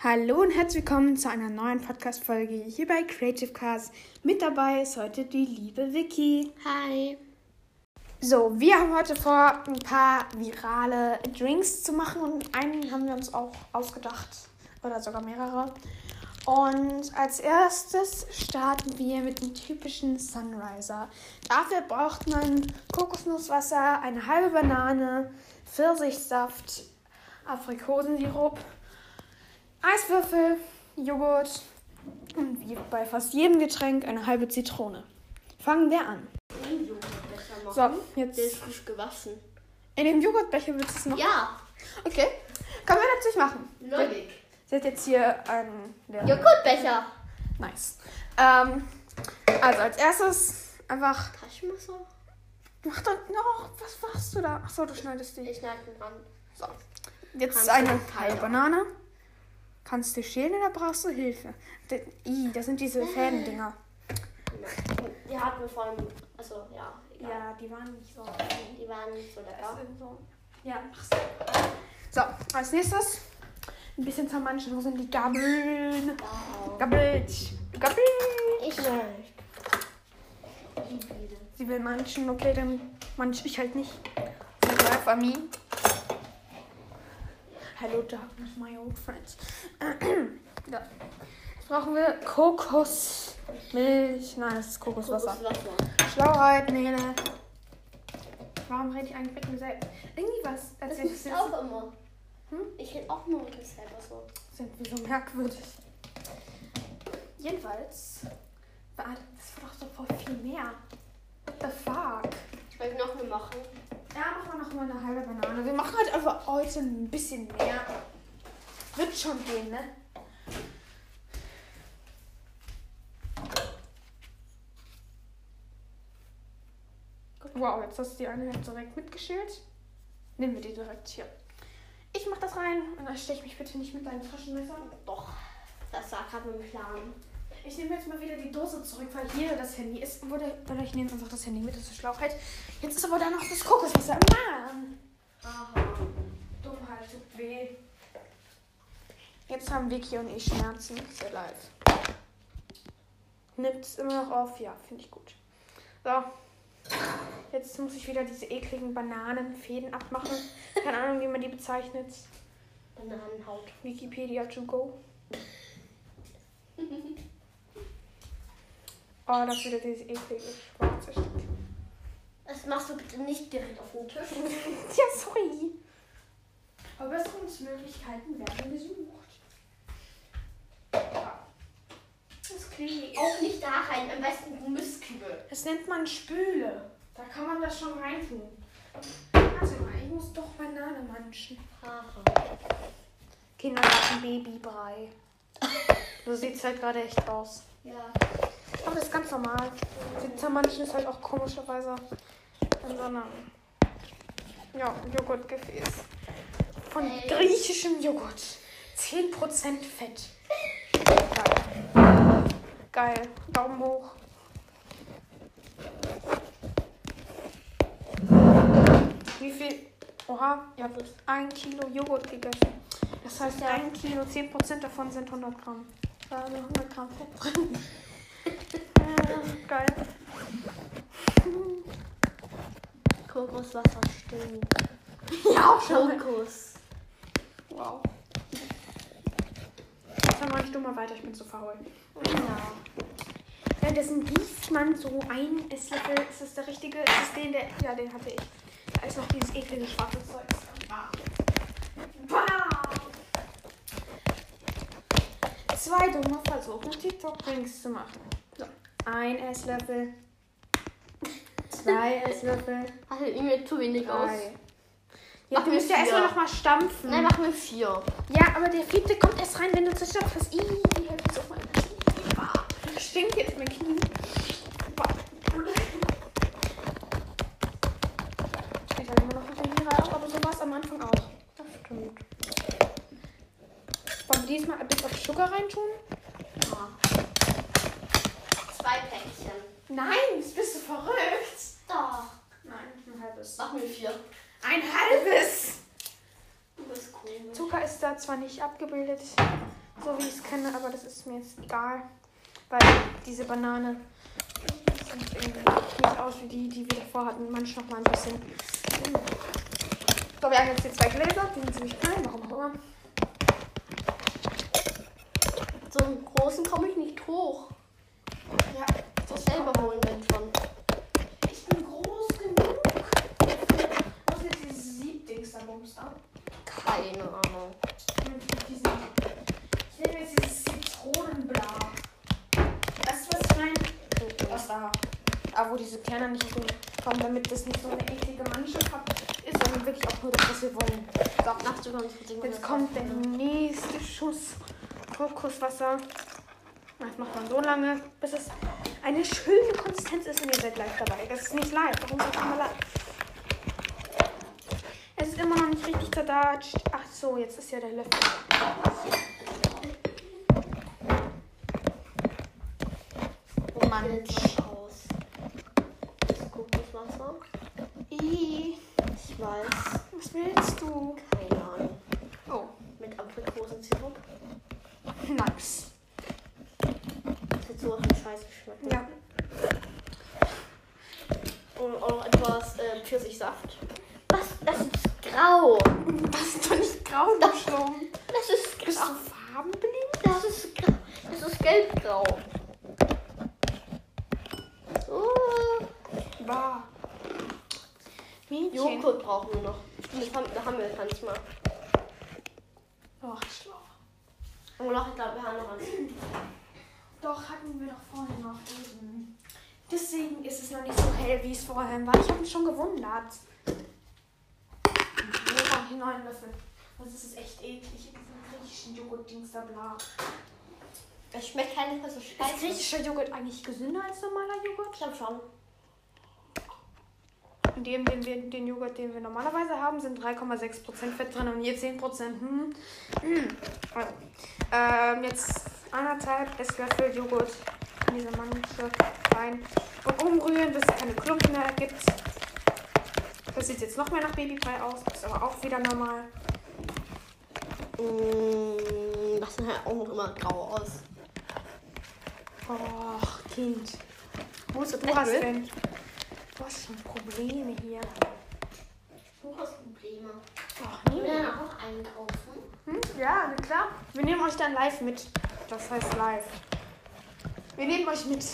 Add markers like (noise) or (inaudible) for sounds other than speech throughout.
Hallo und herzlich willkommen zu einer neuen Podcast-Folge hier bei Creative Cars. Mit dabei ist heute die liebe Vicky. Hi. So, wir haben heute vor, ein paar virale Drinks zu machen und einen haben wir uns auch ausgedacht. Oder sogar mehrere. Und als erstes starten wir mit dem typischen Sunriser. Dafür braucht man Kokosnusswasser, eine halbe Banane, Pfirsichsaft, Aprikosensirup, Eiswürfel, Joghurt und wie bei fast jedem Getränk eine halbe Zitrone. Fangen wir an. So, jetzt Der ist frisch gewaschen. in dem Joghurtbecher willst du es noch? Ja, Okay. Können wir natürlich machen. Logik. Sie hat jetzt hier einen Joghurtbecher. Nice. Ähm, also als erstes einfach. Taschenmesser? Mach doch noch. Was machst du da? Achso, du schneidest die. Ich schneide den Rand. So. Jetzt Kannst eine halbe. Banane. Kannst du schälen oder brauchst du Hilfe? D- I, das sind diese Fädendinger. Die hatten wir vor allem, also ja, egal. Ja, die waren nicht so. Die waren nicht so Das lecker. so. Ja, machst du. So, als nächstes ein bisschen zermanschen. Wo sind die Gabeln? Wow. Gabelt. Gabel. Ich nicht. Sie will manchen, okay, dann manch ich halt nicht. Life for me. Hello darkness, my old friends. (clears throat) ja. Jetzt brauchen wir Kokosmilch. Nein, das ist Kokoswasser. Kokoswasser. Schlauheit, Nele. Warum rede ich eigentlich mit mir selbst? Irgendwie was. Das Als ich ist auch immer. Hm? Ich rede auch nur mit mir selber so. sind wir so merkwürdig. Jedenfalls. Das war doch so voll viel mehr. What the fuck? Ich noch eine machen? Ja, machen wir noch mal eine halbe Banane. Wir machen halt einfach heute ein bisschen mehr. Wird schon gehen, ne? Wow, jetzt hast du die eine direkt mitgeschält. Nehmen wir die direkt hier. Ich mach das rein und dann stech mich bitte nicht mit deinem Taschenmesser. Doch. Das war gerade mein Plan. Ich nehme jetzt mal wieder die Dose zurück, weil hier das Handy ist. Wurde, oder ich nehme einfach das Handy mit, das ist Schlauchheit. Jetzt ist aber da noch das Kokoswasser. Mann! Aha. Dummheit tut weh. Jetzt haben Vicky und ich Schmerzen. Sehr live. Nimmt es immer noch auf? Ja, finde ich gut. So. Jetzt muss ich wieder diese ekligen Bananenfäden abmachen. Keine Ahnung, wie man die bezeichnet. Bananenhaut. Wikipedia to go. (laughs) Oh, das wieder dieses eklige schwarze Stück. Das machst du bitte nicht direkt auf den Tisch. (laughs) Ja, sorry. Verbesserungsmöglichkeiten werden gesucht. Ja. Das klingt Auch nicht da rein, am besten Gummiskübel. Das nennt man Spüle. Da kann man das schon reintun. Warte mal, ich muss doch Banane manchen. Haha. Kindergarten Babybrei. So sieht es halt gerade echt aus. Ja. Aber das ist ganz normal. Die Zermanschen ist halt auch komischerweise in so einem ja, Joghurtgefäß. Von griechischem Joghurt. 10% Fett. Geil. Geil. Daumen hoch. Wie viel? Oha, ihr habt ein Kilo Joghurt gegessen. Das heißt, Ja. ein Kilo, 10% davon sind 100 Gramm. Sind 100 Gramm Fett drin. (laughs) Ja, geil. Kokoswasser stinkt. Ja, auch schon. Kokos. Wow. Jetzt dann mach ich du mal weiter, ich bin zu faul. Ja. Währenddessen gießt man so ein Esslöffel. Ist das der richtige? Ist das den, der. Ja, den hatte ich. Da ist noch dieses eklige schwarze Zeug. Wow. Zwei dumme versuchen, TikTok-Drinks zu machen. Ein Esslöffel. Zwei Esslöffel. Hast du mir zu wenig aus? Drei. Ja, Mach du mir musst ja erstmal noch mal stampfen. Nein, mach mir vier. Ja, aber der vierte kommt erst rein, wenn du zerstört hast. Ih, die Hälfte ist auf meinem Knie. Stinkt jetzt mein Knie. Steht halt immer noch auf der Knie aber so war es am Anfang auch. Das stimmt. Wollen wir diesmal ein bisschen auf Zucker reintun? Ja. Zwei Päckchen. Nein, jetzt bist du verrückt. Doch. Nein, ein halbes. Mach mir vier. Ein halbes! Du bist komisch. Zucker ist da zwar nicht abgebildet, so wie ich es kenne, aber das ist mir jetzt egal. Weil diese Banane sieht irgendwie nicht aus wie die, die wir davor hatten. Manche noch mal ein bisschen. So, wir haben jetzt hier zwei Gläser, die sind ziemlich klein, warum auch immer. So einen großen komme ich nicht hoch. Ja, muss selber holen, wenn schon. ich bin groß genug. Was ist jetzt dieses Siebdings da, Bums da? Keine Ahnung. Ich nehme jetzt dieses Zitronenblau. Weißt du, was ich meine? Was da? Da, wo diese Kerne nicht kommen, damit das nicht so eine eklige Mannschaft hat, ist, sondern wirklich auch nur das, was wir wollen. So, Nachts über uns jetzt kommt der nächste Schuss Kokoswasser. Das macht man so lange, bis es eine schöne Konsistenz ist und ihr seid live dabei. Das ist nicht live. Warum seid ihr immer live? Es ist immer noch nicht richtig zerdatscht. Ach so, jetzt ist ja der Löffel. Oh Mann. Das Ich weiß. was willst du? Keine Ahnung. Oh, Mit Aprikosensirup. nice. Das wird so nach dem Scheiß geschmeckt. Ja. Und auch noch etwas äh, Pfirsichsaft. Was? Das ist grau. Das ist doch nicht grau, du Schlum. Das ist Bist grau. du farbenblind? Das ist grau. Das ist gelbgrau. So. Bah. Mädchen. Joghurt brauchen wir noch. Das haben, da haben wir manchmal. Oh, schlau. Und noch, ich glaube, wir haben noch eins. Doch, hatten wir doch vorhin noch eben. Deswegen ist es noch nicht so hell, wie es vorher war. Ich habe mich schon Mega die neuen Löffel. Das ist echt eklig. Diese griechischen Joghurt-Dings da bla. Es schmeckt keine so Ist scheiße. griechischer Joghurt eigentlich gesünder als normaler Joghurt? Ich glaube schon. In dem, den, wir, den Joghurt, den wir normalerweise haben, sind 3,6% Fett drin und hier 10%. Hm. Hm. Also, ähm, jetzt anderthalb Esslöffel Joghurt in diese Mannsche rein und umrühren, bis es keine Klumpen mehr gibt. Das sieht jetzt noch mehr nach Babybrei aus, ist aber auch wieder normal. Mm, das sieht halt auch noch immer grau aus. Och, Kind. Wo ist du hast denn? Du hast schon Probleme hier. Du hast Probleme. Ach, Wir nee. werden auch einkaufen. Hm? Ja, na klar. Wir nehmen euch dann live mit. Das heißt live. Wir nehmen euch mit.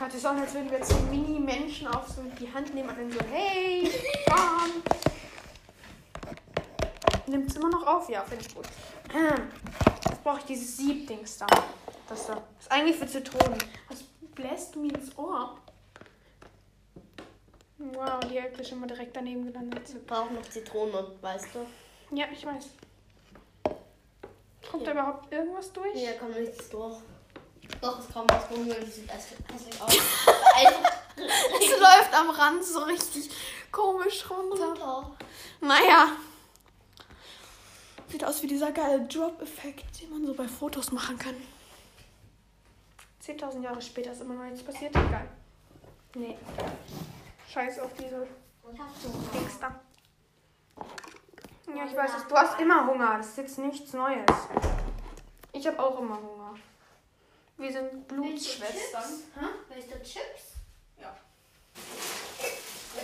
Hat es auch, als würden wir jetzt so Mini-Menschen auf so die Hand nehmen und dann so, hey, komm. Nimmt es immer noch auf? Ja, finde ich gut. Jetzt brauche ich dieses Siebdings da. Das da. Das ist eigentlich für Zitronen. Was bläst du mir ins Ohr? Wow, die Hälfte ist schon mal direkt daneben gelandet. Wir brauchen noch Zitronen, weißt du? Ja, ich weiß. Kommt Ja. da überhaupt irgendwas durch? Hier kommt nichts durch. Doch, es kommt was rumhören, das sieht hässlich aus. (laughs) also, Es läuft am Rand so richtig komisch runter. runter. Naja. Sieht aus wie dieser geile Drop-Effekt, den man so bei Fotos machen kann. 10.000 Jahre später ist immer noch nichts passiert. Egal. Nee. Scheiß auf diese Dings da. Ja, ich weiß es. Du hast immer Hunger. Das ist jetzt nichts Neues. Ich habe auch immer Hunger. Wir sind Blutschwestern. Hä? Willst du Chips? Ja.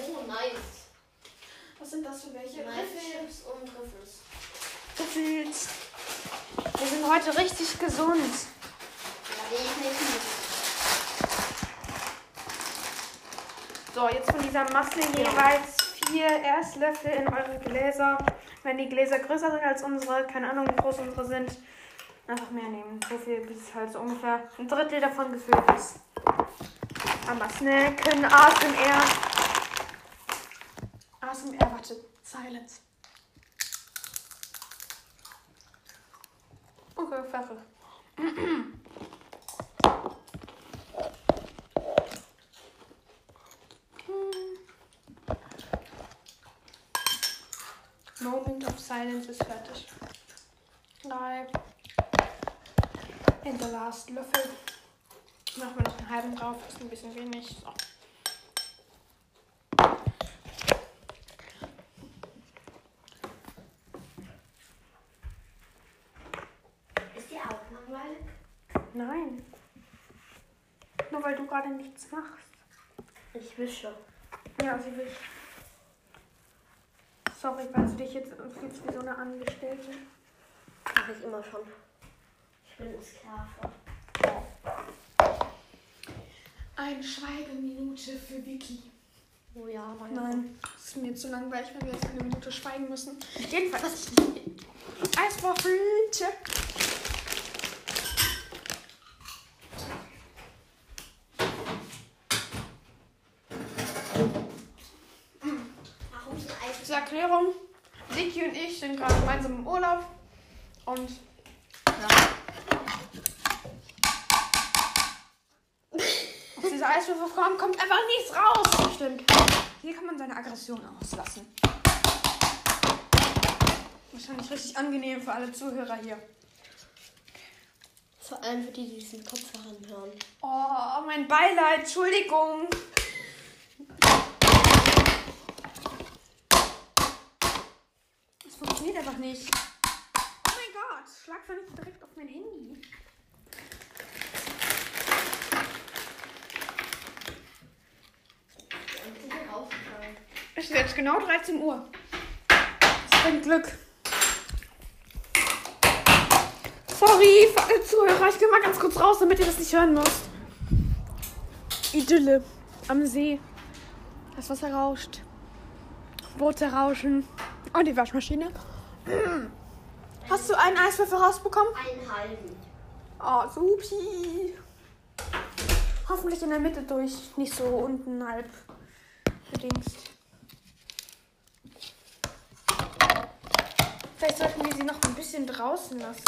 Oh, nice. Was sind das für welche? Chips und Trüffels. Gefühlt. Wir sind heute richtig gesund. Ja. So, jetzt von dieser Masse jeweils vier Erstlöffel in eure Gläser. Wenn die Gläser größer sind als unsere, keine Ahnung, wie groß unsere sind, einfach mehr nehmen. So viel, bis halt so ungefähr ein Drittel davon gefüllt ist. Aber snacken, ASMR. ASMR, warte. Silence. Okay, fertig. (clears throat) Moment of Silence ist fertig. Drei in der last Löffel. Machen wir noch einen halben drauf, ist ein bisschen wenig. So. Ist dir auch langweilig? Nein. Nur weil du gerade nichts machst. Ich wische. Ja, sie wischt. Sorry, weil du dich jetzt fühlst wie so eine Angestellte. Mache ich immer schon. Eine Schweigeminute für Vicky. Oh ja, danke. Nein, das ist mir zu langweilig, wenn wir jetzt eine Minute schweigen müssen. Jedenfalls, Eiswaffelte. Zur Erklärung, Vicky und ich sind gerade gemeinsam im Urlaub. Und ja. Aus dieser Eiswürfelform kommt einfach nichts raus. Stimmt. Hier kann man seine Aggression auslassen. Wahrscheinlich richtig angenehm für alle Zuhörer hier. Vor allem für die, die diesen Kopfhörern hören. Oh, mein Beileid, Entschuldigung. Das funktioniert einfach nicht. Oh mein Gott, schlag doch nicht direkt auf mein Handy. Und die hier rausfallen. Es ist jetzt genau 13 Uhr. Das bringt Glück. Sorry Zuhörer. Ich gehe mal ganz kurz raus, damit ihr das nicht hören müsst. Idylle am See. Das Wasser rauscht. Boote rauschen. Und die Waschmaschine. Hast du einen Eiswürfel rausbekommen? Einen halben. Oh, supi. Hoffentlich in der Mitte durch. Nicht so unten halb gedingst. Vielleicht sollten wir sie noch ein bisschen draußen lassen.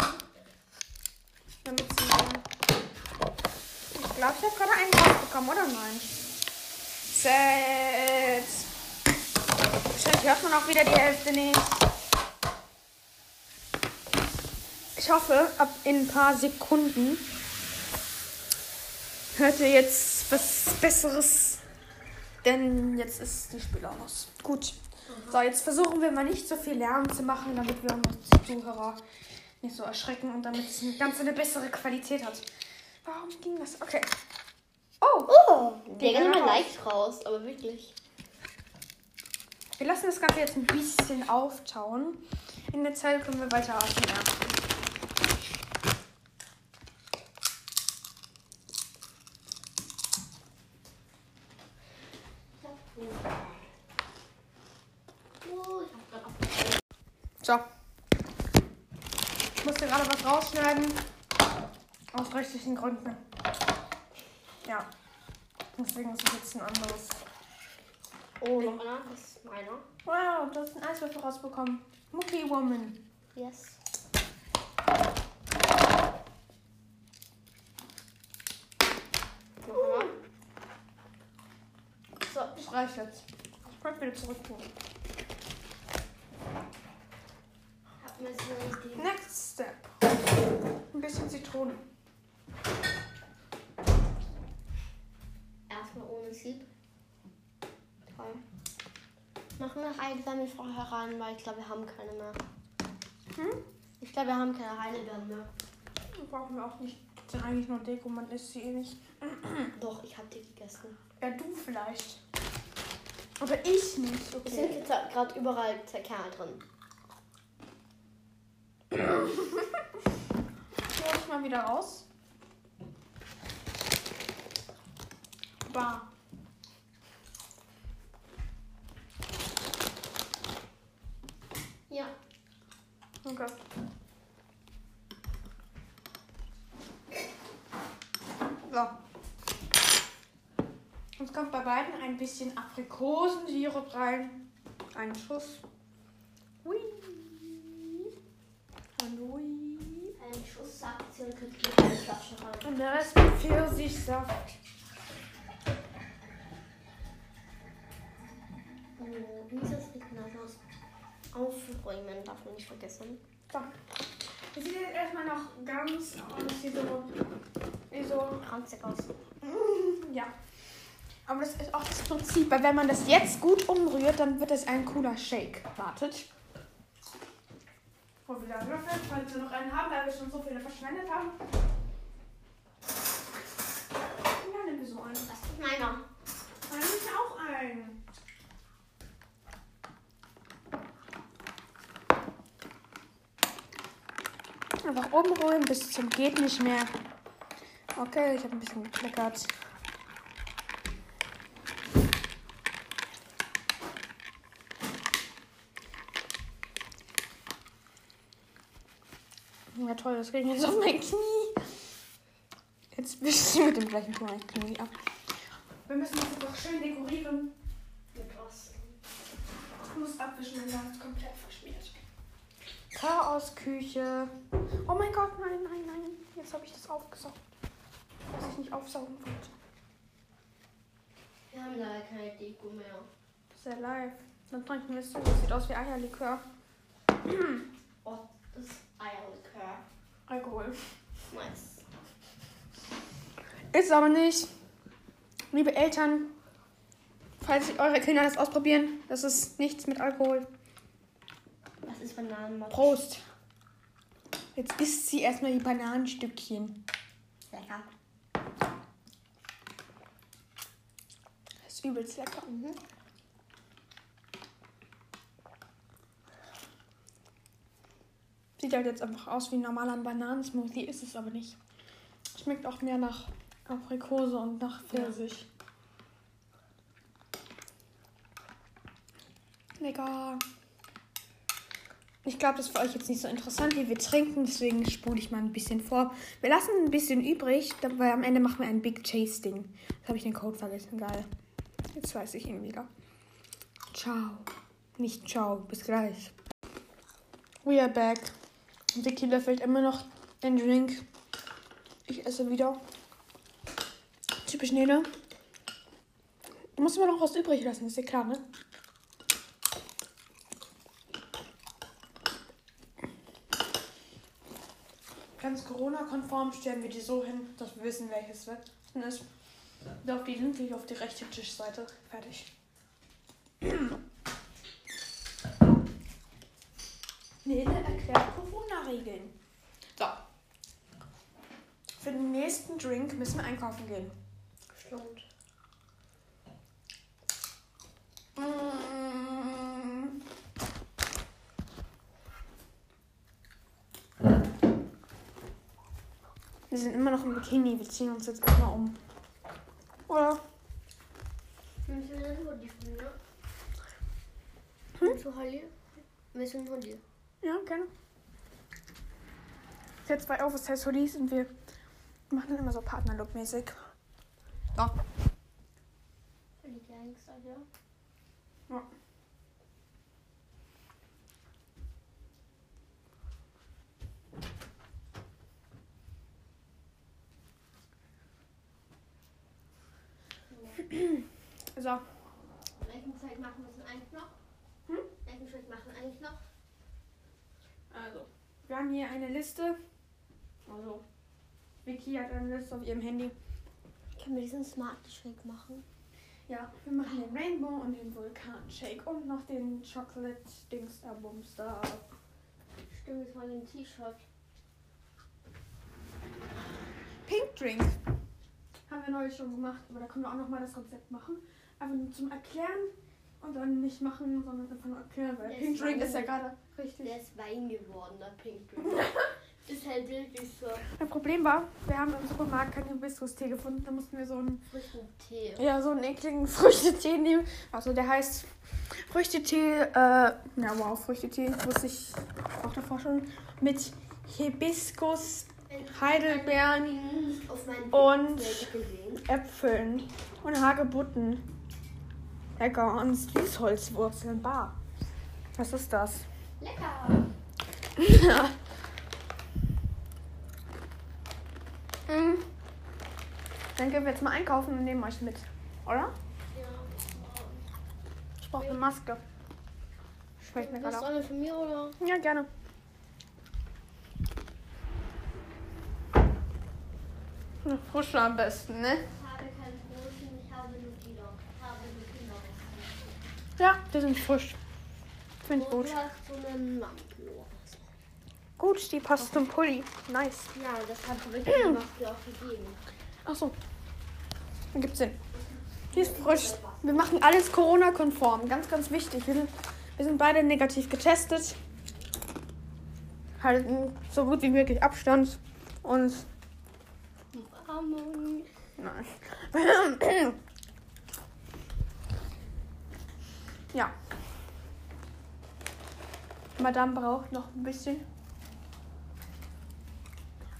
Damit sie. Ich glaube, ich habe gerade einen rausbekommen, oder nein? Set. Wahrscheinlich hört man auch wieder die Hälfte nicht. Ich hoffe, ab in ein paar Sekunden hört ihr jetzt was Besseres. Denn jetzt ist die Spiel aus. Gut. So, jetzt versuchen wir mal nicht so viel Lärm zu machen, damit wir unsere Zuhörer nicht so erschrecken und damit es eine ganz eine bessere Qualität hat. Warum ging das? Okay. Oh, Oh, der mir raus. leicht raus, aber wirklich. wir lassen das Ganze jetzt ein bisschen auftauen. In der Zeit können wir weiter atmen. Oh, ich hab grad abgeschaltet. So. Ich musste gerade was rausschneiden. Aus rechtlichen Gründen. Ja. Deswegen ist es jetzt ein anderes. Oh, noch einer. Das ist meiner. Wow, du hast einen Eiswürfel rausbekommen. Mucky Woman. Yes. So, das reicht jetzt. Ich kann wieder zurück tun. Next step. Bisschen Zitrone. Erstmal ohne Sieb. Toll. Machen wir Heidelbeeren vorher rein, weil ich glaube, wir haben keine mehr. Hm? Ich glaube, wir haben keine Heidelbeeren mehr. Brauchen wir auch nicht. Das sind eigentlich nur Deko, man isst sie eh nicht. (clears throat) Doch, ich habe die gegessen. Ja, du vielleicht. Aber ich nicht. Es Okay. sind jetzt gerade überall Kerne drin. (clears throat) Ich mal wieder raus. Bar. Ja. Okay. So. Jetzt kommt bei beiden ein bisschen Aprikosensirup rein. Ein Schuss. Hui. Und hui. Ein Schuss sagt sie und kriegt mit eine Flasche rein. Und der Rest mit Pfirsichsaft. Oh, dieses Regenhaus aufräumen darf man nicht vergessen. So. Das sieht jetzt erstmal noch ganz aus wie so. Wie so. Ranzig aus. (laughs) Ja. Aber das ist auch das Prinzip, weil wenn man das jetzt gut umrührt, dann wird es ein cooler Shake. Wartet. Hol wieder Würfel, falls wir noch einen haben, weil wir schon so viele verschwendet haben. Ja, nimm wir so einen. Das ist meiner. Dann nehme ich auch einen. Einfach umrollen bis zum geht nicht mehr. Okay, ich habe ein bisschen gekleckert. Ja toll, das ging jetzt auf mein Knie. Jetzt bist du mit dem gleichen Knie mein Knie ab. Wir müssen das jetzt auch schön dekorieren. Mit was? Ich muss abwischen, Glas ist komplett verschmiert. Chaosküche. Oh mein Gott, nein, nein, nein. Jetzt habe ich das aufgesaugt. Was ich nicht aufsaugen wollte. Wir haben leider keine Deko mehr. Sehr live. Dann trinken wir es so. Das sieht aus wie Eierlikör. Oh, das ist Eierlikör. Alkohol. Nice. Ist aber nicht. Liebe Eltern, falls eure Kinder das ausprobieren, das ist nichts mit Alkohol. Was ist Bananenmatsch? Prost. Jetzt isst sie erstmal die Bananenstückchen. Lecker. Das ist übelst lecker. Mhm. Sieht halt jetzt einfach aus wie ein normaler Bananensmoothie, ist es aber nicht. Schmeckt auch mehr nach Aprikose und nach Pfirsich. Lecker. Ich glaube, das ist für euch jetzt nicht so interessant, wie wir trinken, deswegen spule ich mal ein bisschen vor. Wir lassen ein bisschen übrig, weil am Ende machen wir ein Big Tasting. Jetzt habe ich den Code vergessen, geil. Jetzt weiß ich ihn wieder. Ciao. Nicht ciao, bis gleich. We are back. Vicky löffelt immer noch den Drink. Ich esse wieder. Typisch Nele. Du musst immer noch was übrig lassen, ist dir klar, ne? Ganz Corona-konform stellen wir die so hin, dass wir wissen, welches Wetten ist. Und auf die linke, auf die rechte Tischseite. Fertig. Nele erklärt Corona-Regeln. So. Für den nächsten Drink müssen wir einkaufen gehen. Stimmt. Mm. Wir sind immer noch im Bikini. Wir ziehen uns jetzt erstmal um. Oder? Willst du einen Hoodie von mir? Hm? Willst du Holly? Einen Hoodie? Ja, gerne. Für zwei Oversize Hoodies und wir machen dann immer so Partnerlook-mäßig. So. Holly Gangster, ja? Ja. So. Welchen Zeit machen wir es eigentlich noch? Hm? Welchen Schritt machen wir eigentlich noch? Also, wir haben hier eine Liste. Also, Vicky hat eine Liste auf ihrem Handy. Können wir diesen Smart Shake machen? Ja, wir machen den Rainbow und den Vulkan-Shake und noch den Chocolate-Dings da, Bums da. Stimmt, war ein T-Shirt. Pink Drink. Haben wir neulich schon gemacht, aber da können wir auch nochmal das Rezept machen. Einfach nur zum Erklären und dann nicht machen, sondern einfach nur erklären, weil Das Pink Drink ist ja gerade richtig. Der ist Wein geworden, der Pink Drink. (laughs) ist halt wirklich so Ein Problem war, wir haben im Supermarkt keinen Hibiskus-Tee gefunden. Da mussten wir so einen, frischen Tee. ja, so einen ekligen (laughs) Früchtetee nehmen. Also der heißt Früchtetee, äh, ja wow, Früchtetee, wusste ich auch davor schon. Mit Hibiskus, Heidelbeeren, Und-. Äpfeln und Hagebutten. Lecker. Und Süßholzwurzeln, bar. Was ist das? Lecker. (laughs) Mm. Dann gehen wir jetzt mal einkaufen und nehmen euch mit. Oder? Ja. Ich brauche eine Maske. Schmeckt mir gerade auch. eine von mir oder? Ja, gerne. Eine Frische am besten, ne? Ich habe keine großen, ich habe nur Kilo. Ich habe nur Kilo. Ja, die sind frisch. Finde ich gut. du hast so einen so. Gut, die passt zum Pulli. Nice. Ja, das hat wirklich gemacht, dir auch gegeben. Ach so. Dann gibt's Sinn. Die ist frisch. Wir machen alles Corona-konform. Ganz, ganz wichtig. Wir sind, wir sind beide negativ getestet. Halten so gut wie möglich Abstand. Und Umarmung. Nein. ja. Madame braucht noch ein bisschen.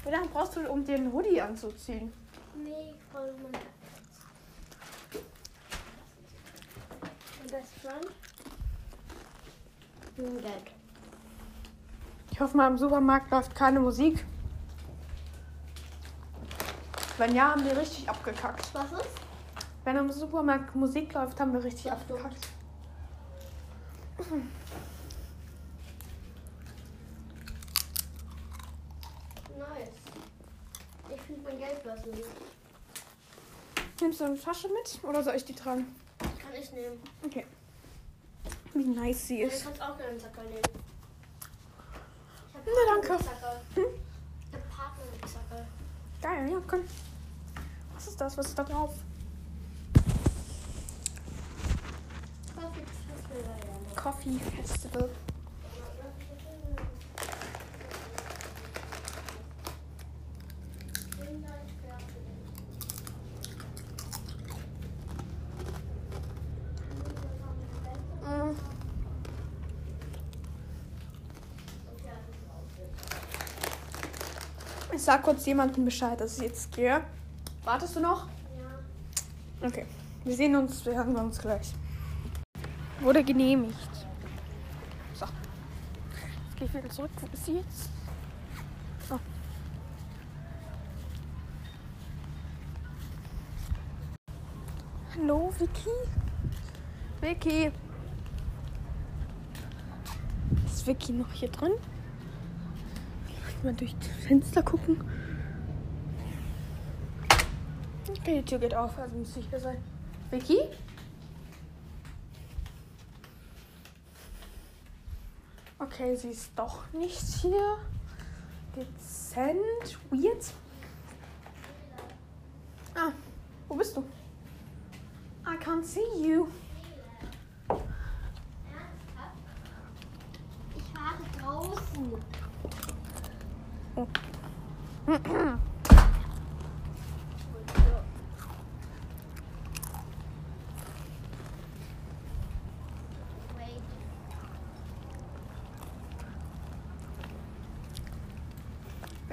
Wie lange brauchst du, um dir einen Hoodie anzuziehen? Nee, voll mein Best Friend? Hm, Geld. Ich hoffe mal, im Supermarkt läuft keine Musik. Wenn ja, haben wir richtig abgekackt. Was ist? Wenn im Supermarkt Musik läuft, haben wir richtig Das abgekackt. Nice. Ich nicht. Nimmst du eine Tasche mit oder soll ich die tragen? Kann ich nehmen. Okay. Wie nice sie Du ist. kannst auch einen Zacker nehmen. Na, danke. Hm? Geil, ja, komm. Was ist das? Was ist da drauf? Coffee Festival. Coffee Festival. Mm. Ich sag kurz jemandem Bescheid, dass ich jetzt gehe. Wartest du noch? Ja. Okay. Wir sehen uns, wir hören uns gleich. Wurde genehmigt. So. Jetzt gehe ich wieder zurück. Wo ist sie jetzt? Oh. Hallo, Vicky? Vicky? Ist Vicky noch hier drin? Mal durch das Fenster gucken. Okay, die Tür geht auf, also muss ich hier sein. Vicky? Okay, sie ist doch nicht hier. Dezent. Weird. Ah, wo bist du? I can't see you. Ich warte draußen. Wir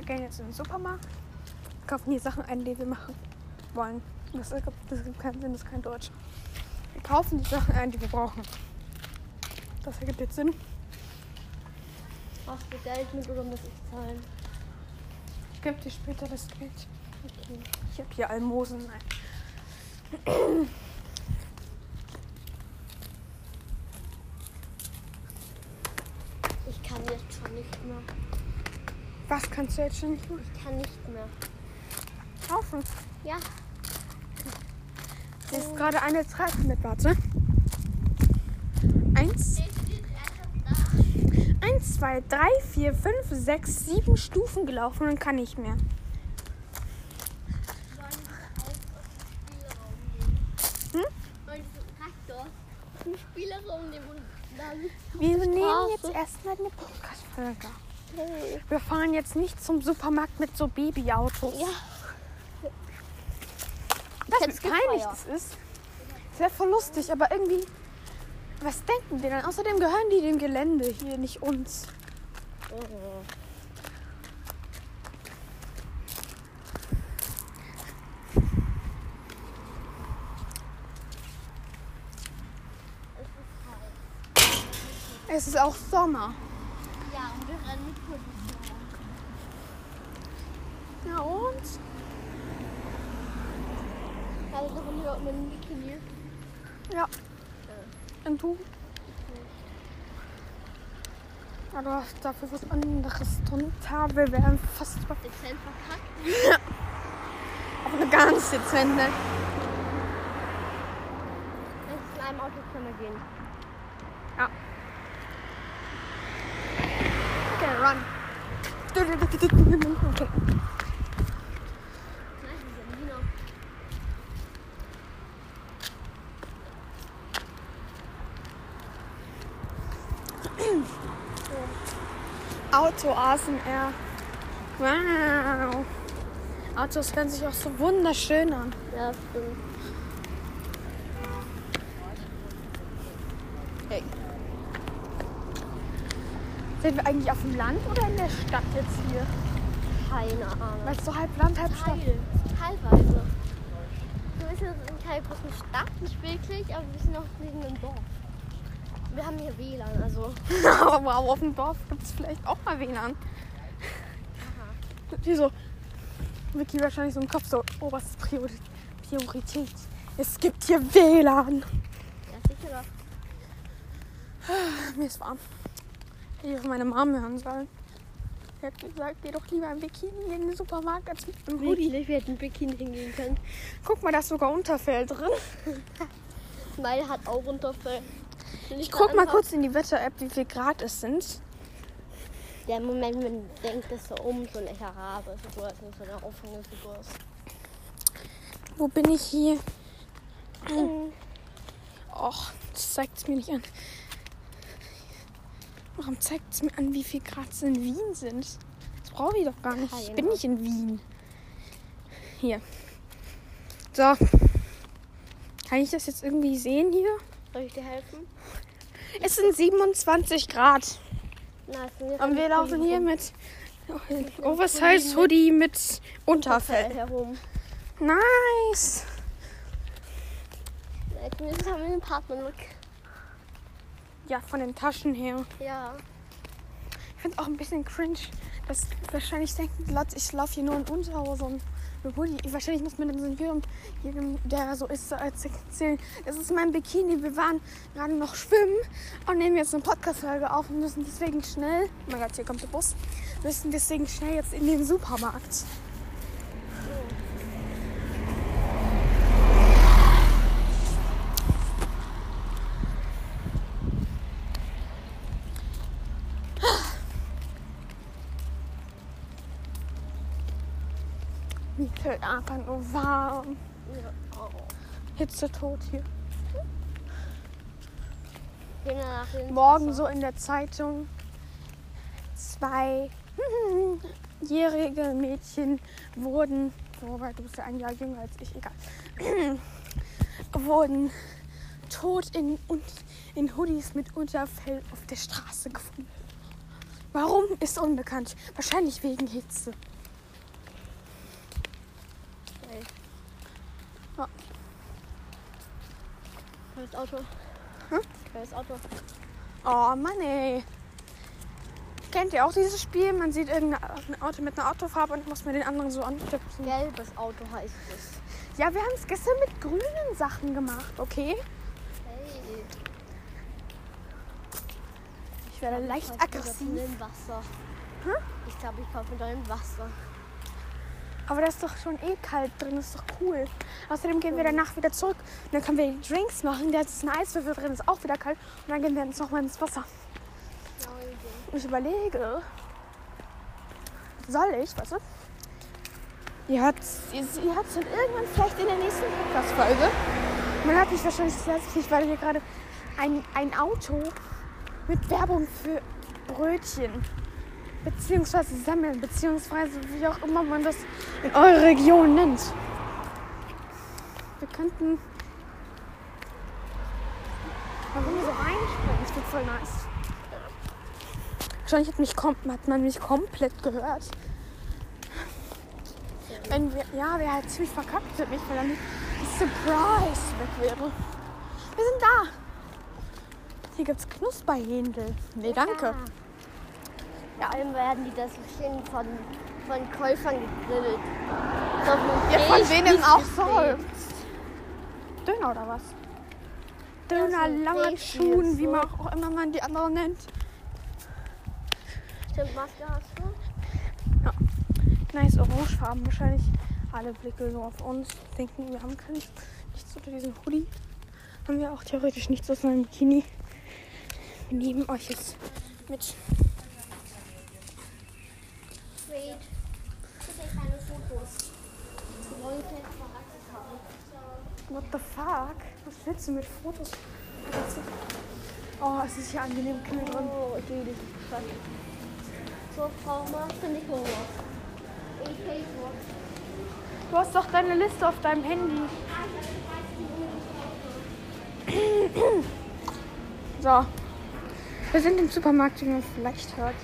gehen jetzt in den Supermarkt, kaufen die Sachen ein, die wir machen wollen. Das ergibt, das gibt keinen Sinn, das ist kein Deutsch. Wir kaufen die Sachen ein, die wir brauchen. Das ergibt jetzt Sinn. Hast du Geld mit oder muss ich zahlen? Ich gebe dir später das Geld. Okay. Ich habe hier Almosen. Nein. Ich kann jetzt schon nicht mehr. Was kannst du jetzt schon nicht mehr Ich kann nicht mehr. kaufen? Ja. Hier ist gerade eine Treppe mit, warte. Eins, eins, zwei, drei, vier, fünf, sechs, sieben Stufen gelaufen und kann nicht mehr. Hm? Einen Spielraum nehmen und dann. Wir nehmen jetzt erstmal eine Podcast-Folge. Wir fahren jetzt nicht zum Supermarkt mit so Babyautos. Ja. das ist peinlich gefeiert. das ist. Voll lustig, aber irgendwie. Was denken die denn? Außerdem gehören die dem Gelände hier, nicht uns. Es ist auch Sommer. Ja, und wir rennen mit Position. Ja und? Also von hier mit dem Bikini. Ja. Und du? Aber dafür was anderes drunter. Wir werden fast Dezent verkackt. (laughs) auf eine ganz dezente. Wenn es in einem Auto können wir gehen. Ja. Okay, run. Okay. Auto ASMR. Wow. Autos hören sich auch so wunderschön an. Ja, stimmt. Hey. Sind wir eigentlich auf dem Land oder in der Stadt jetzt hier? Keine Ahnung. Weil es so halb Land, halb Stadt. Teil, teilweise. Wir sind in keiner großen Stadt, nicht wirklich, aber wir sind auch neben einem Dorf. Wir haben hier WLAN, also. (laughs) Aber wow, auf dem Dorf gibt es vielleicht auch mal WLAN. Wieso? Vicky wahrscheinlich so im Kopf so, oberste Priori- Priorität. Es gibt hier WLAN. Ja, sicher doch. Mir ist warm. Ich auf meine Mom hören sollen. Sie hat gesagt, geh doch lieber im Bikini in den Supermarkt als mit einem Hoodie. Wirklich, wir hätten Bikini hingehen können. Guck mal, da ist sogar Unterfell drin. Meine hat auch Unterfell. Ich guck mal kurz in die Wetter-App, wie viel Grad es sind. Der Moment, man denkt, dass er um so eine echter Rabe Figur ist, so eine Aufhängefigur ist. Wo bin ich hier? Och, das zeigt es mir nicht an. Warum zeigt es mir an, wie viel Grad es in Wien sind? Das brauche ich doch gar nicht. Ich bin nicht in Wien. Hier. So. Kann ich das jetzt irgendwie sehen hier? Soll ich dir helfen? Es sind 27 Grad. Es jetzt Und wir laufen hier mit Oversize Hoodie mit Unterfell. herum. Nice. Ja, Zumindest haben wir einen Partner-Look. Ja, von den Taschen her. Ja. Ich finde auch ein bisschen cringe, dass wahrscheinlich denken Leute, ich laufe hier nur in Unterhose Hoodie. Wahrscheinlich muss man so jedem, jedem, der so ist, erzählen, das ist mein Bikini. Wir waren gerade noch schwimmen und nehmen jetzt eine Podcast-Folge auf und müssen deswegen schnell, oh mein Gott, hier kommt der Bus, müssen deswegen schnell jetzt in den Supermarkt. Mir fällt einfach nur warm. ja. Oh. Hitze tot hier. Morgen Wasser. so in der Zeitung. Zwei (laughs) jährige Mädchen wurden, wobei du bist ja ein Jahr jünger als ich, egal, (clears throat) wurden tot in, in Hoodies mit Unterfell auf der Straße gefunden. Warum ist unbekannt. Wahrscheinlich wegen Hitze. Ey. Ja. Kleines Auto. Hm? Kleines Auto. Oh Mann ey. Kennt ihr auch dieses Spiel? Man sieht irgendein Auto mit einer Autofarbe und muss mir den anderen so antippen. Gelbes Auto heißt es. Ja, wir haben es gestern mit grünen Sachen gemacht, okay? Hey. Ich werde leicht Ich kaufe aggressiv. mir doch Wasser. Ich glaube, ich kaufe mir doch ein Wasser. Aber da ist doch schon eh kalt drin, ist doch cool. Außerdem gehen wir danach wieder zurück. Und dann können wir Drinks machen. Da ist ein Eiswürfel drin, ist auch wieder kalt. Und dann gehen wir jetzt nochmal ins Wasser. Ich überlege. Soll ich, weißt du? Ihr hört es dann irgendwann vielleicht in der nächsten Podcast-Folge. Man hat mich wahrscheinlich das nicht, weil hier gerade ein, ein Auto mit Werbung für Brötchen beziehungsweise sammeln, beziehungsweise wie auch immer man das in eurer Region nennt. Wir könnten. Warum so reinspringen? Das wird voll nice. Wahrscheinlich hat, mich hat man mich komplett gehört. Wenn wir, ja, wäre halt ziemlich verkackt für mich, weil dann die Surprise weg wäre. Wir sind da. Hier gibt's Knusperhändel. Nee, danke. Ja, allem werden die das schön von, von Käufern gegrillt. So Ja, von denen spießt auch sonst. Döner oder was? Döner, so langer Steak Schuhen, wie so. man auch immer man die anderen nennt. Stimmt, Maske hast du? Nice orangefarben. Wahrscheinlich alle Blicke nur auf uns. Denken, wir haben kein, nichts unter diesem Hoodie. Haben wir auch theoretisch nichts aus meinem Bikini. Wir nehmen euch jetzt mit made today kind of Fotos. What the fuck? Was willst du mit Fotos? Oh, es ist hier angenehm kühl oh, drin. Oh, dude, das ist krass. So, Frau, machst du nicht Homework? Ich hate Work. Du hast doch deine Liste auf deinem Handy. So. Wir sind im Supermarkt, wie man vielleicht hört.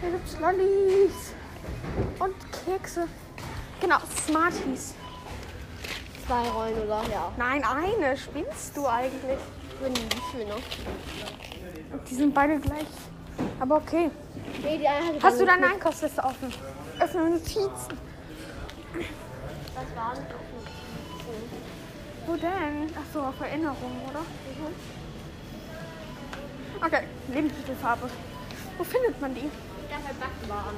Hier gibt's Lollis und Kekse. Genau, Smarties. Zwei Rollen oder? Ja. Nein, eine. Spinnst du eigentlich? Wenn die schöner. Die sind beide gleich. Aber okay. Nee, die eine hatte Hast du deine Einkaufsliste offen? Öffne Notizen. Das war nicht offen. Wo denn? Ach so, auf Erinnerung, oder? Okay, Lebensmittelfarbe. Wo findet man die? Bei Backwaren.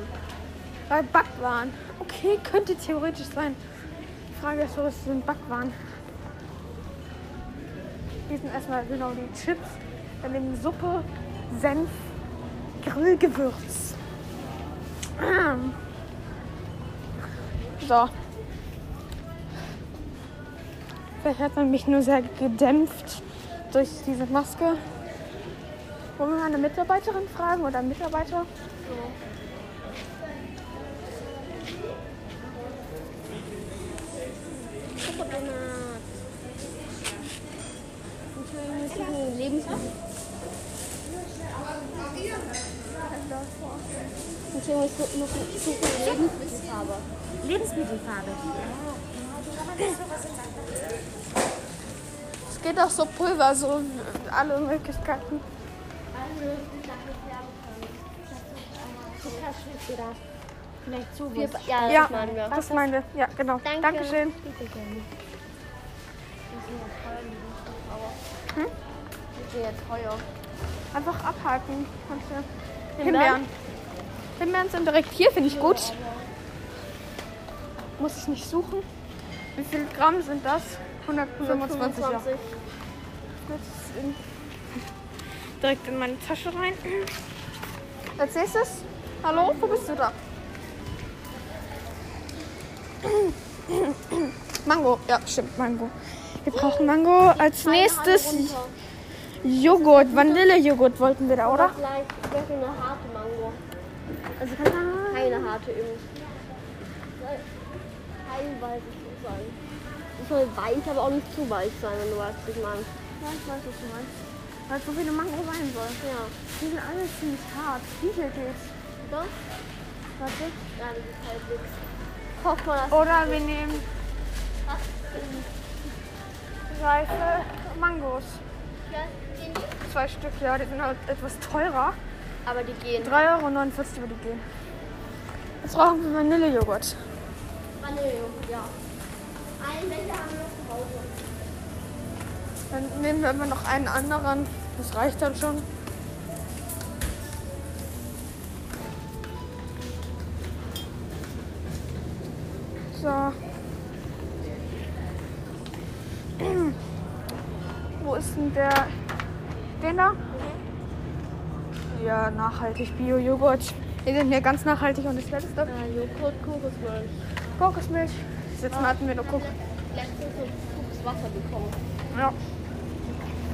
Bei Backwaren. Okay, könnte theoretisch sein. Die Frage ist, was sind Backwaren? Hier sind erstmal genau die Chips, daneben Suppe, Senf, Grillgewürz. (clears throat) So. Vielleicht hat man mich nur sehr gedämpft durch diese Maske. Wollen wir mal eine Mitarbeiterin fragen oder einen Mitarbeiter? Lebensmittel. Ich suche ich suche eine Lebensmittelfarbe. Lebensmittelfarbe. Es geht auch so Pulver, so alle Möglichkeiten. Also, ich Farbe kann Vielleicht so wir, was. Ja, das Ja, meinen wir. das meinen wir. Ja, genau. Danke. Dankeschön. Ja. Hm? Ja teuer. Einfach abhaken. Himbeeren? Himbeeren. Sind direkt hier, finde ich gut. Muss ich nicht suchen. Wie viel Gramm sind das? 125, ja. 25. Jetzt in, direkt in meine Tasche rein. Als nächstes, hallo, wo bist du da? Mango, ja, stimmt, Mango. Wir brauchen Mango. Als nächstes. Joghurt, Vanillejoghurt wollten wir da, Oder oder? vielleicht wäre eine harte Mango. Also Keine harte eben. Teilweise so sein. Es soll weich, aber auch nicht zu weich sein, wenn du weißt, was ich meine. Ja, ich weiß, was du meinst. Weil so viele Mango sein soll. Ja. Die sind alle ziemlich hart. Wie viel geht's? Oder? Warte. Das ist mal das. Oder wir nehmen Was? reife Mangos. Ja, gehen die? Zwei Stück, ja, die sind halt etwas teurer. Aber die gehen. 3,49 Euro über die gehen. Jetzt brauchen wir Vanillejoghurt. Vanille, ja. Einen Becher haben wir noch zu Hause. Dann nehmen wir immer noch einen anderen. Das reicht dann schon. So. Wo ist denn der? Den da? Ja, nachhaltig Bio-Joghurt. Die sind hier ganz nachhaltig und das letzte Ja, Joghurt, Kokosmilch. Kokosmilch. Das letzte Mal hatten wir nur Kokos. Letztens so Fuchs Wasser bekommen. Ja.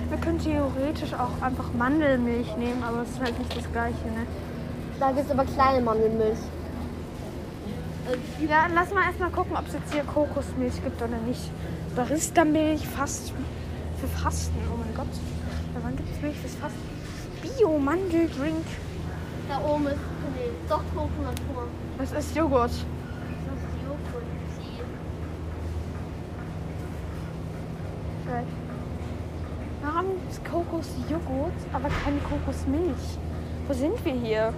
Wir können theoretisch auch einfach Mandelmilch nehmen, aber es ist halt nicht das gleiche, ne? Da gibt es aber kleine Mandelmilch. Ja, lass mal erstmal gucken, ob es jetzt hier Kokosmilch gibt oder nicht. Barista-Milch, fast für Fasten. Oh mein Gott. Ja, wann gibt es Milch fürs Fasten? Bio-Mandeldrink. Da oben ist nee, doch Coconut-Pur. Das ist Joghurt. Das ist Joghurt. Vielleicht. Warum ist Kokosjoghurt, aber keine Kokosmilch? Wo sind wir hier?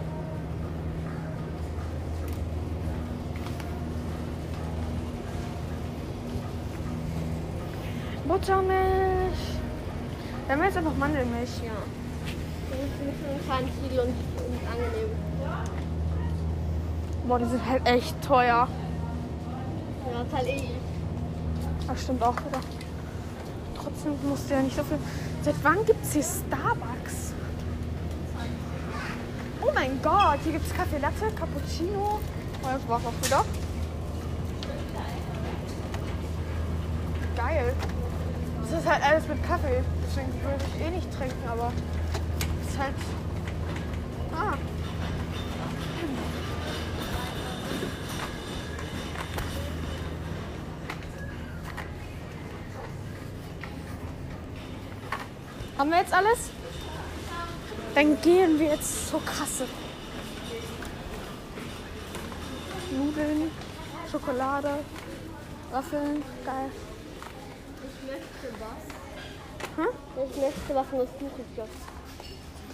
Buttermilch. Wir haben jetzt einfach Mandelmilch. Ja. Das ist ein kleines Riegel und, und angenehm. Boah, die sind halt echt teuer. Ja, ist halt eh. Das stimmt auch wieder. Trotzdem musst du ja nicht so viel. Seit wann gibt es hier Starbucks? Oh mein Gott, hier gibt es Kaffee Latte, Cappuccino. Oh, das war's auch wieder. geil. Das ist halt alles mit Kaffee. Deswegen würde ich eh nicht trinken, aber es ist halt. Ah. Haben wir jetzt alles? Dann gehen wir jetzt zur Kasse. Nudeln, Schokolade, Waffeln, geil. Ich möchte was. Hm? Ich möchte was, was suche ich jetzt.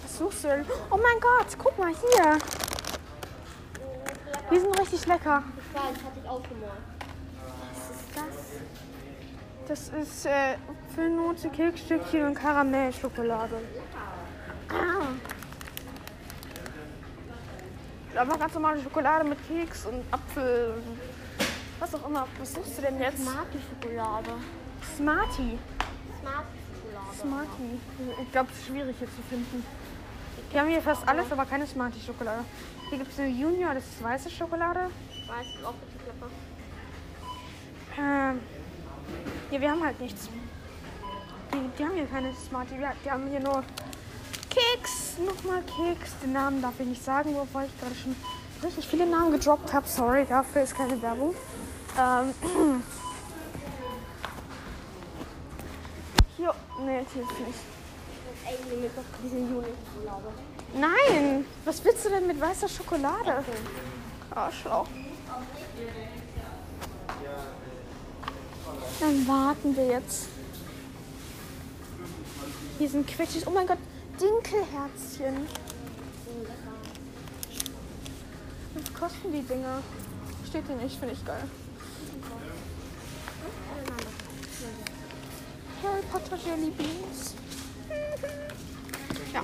Was suchst du denn? Oh mein Gott, guck mal hier. Die sind richtig lecker. Ich weiß, hatte ich aufgemalt. Was ist das? Das ist äh, Apfelnote, Keksstückchen und Karamellschokolade. Ah. Aber ganz normale Schokolade mit Keks und Apfel und was auch immer. Was suchst du denn jetzt? Smarty-Schokolade. Smarty. Smarty. Ich glaube, es ist schwierig hier zu finden. Wir haben hier fast alles, aber keine Smarty-Schokolade. Hier gibt es eine Junior, das ist weiße Schokolade. Weiß auch richtig lecker. Ähm, ja, wir haben halt nichts. Die, die haben hier keine Smarty. Wir, die haben hier nur Keks. Nochmal Keks. Den Namen darf ich nicht sagen, wobei ich gerade schon richtig viele Namen gedroppt habe. Sorry, dafür ist keine Werbung. Ähm, (clears throat) hier, nee, hier ist nicht. Nein, was willst du denn mit weißer Schokolade? Arschloch. Dann warten wir jetzt. Hier sind Quetschis. Oh mein Gott, Dinkelherzchen. Was kosten die Dinger? Steht hier nicht, finde ich geil. Harry Potter Jelly Beans. Ja,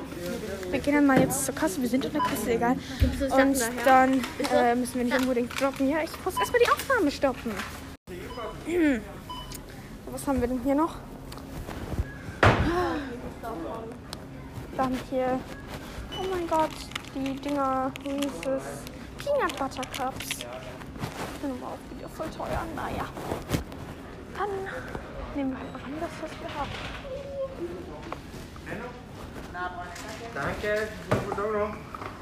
wir gehen dann mal jetzt zur Kasse. Wir sind in der Kasse, egal. Und dann äh, müssen wir nicht unbedingt droppen. Ja, ich muss erstmal die Aufnahme stoppen. (clears throat) Was haben wir denn hier noch? Dann hier, oh mein Gott, die Dinger, Reese's Peanut Butter Cups. Ich bin aber auch wieder voll teuer. Naja. Dann nehmen wir halt mal an, das, was wir haben. Danke.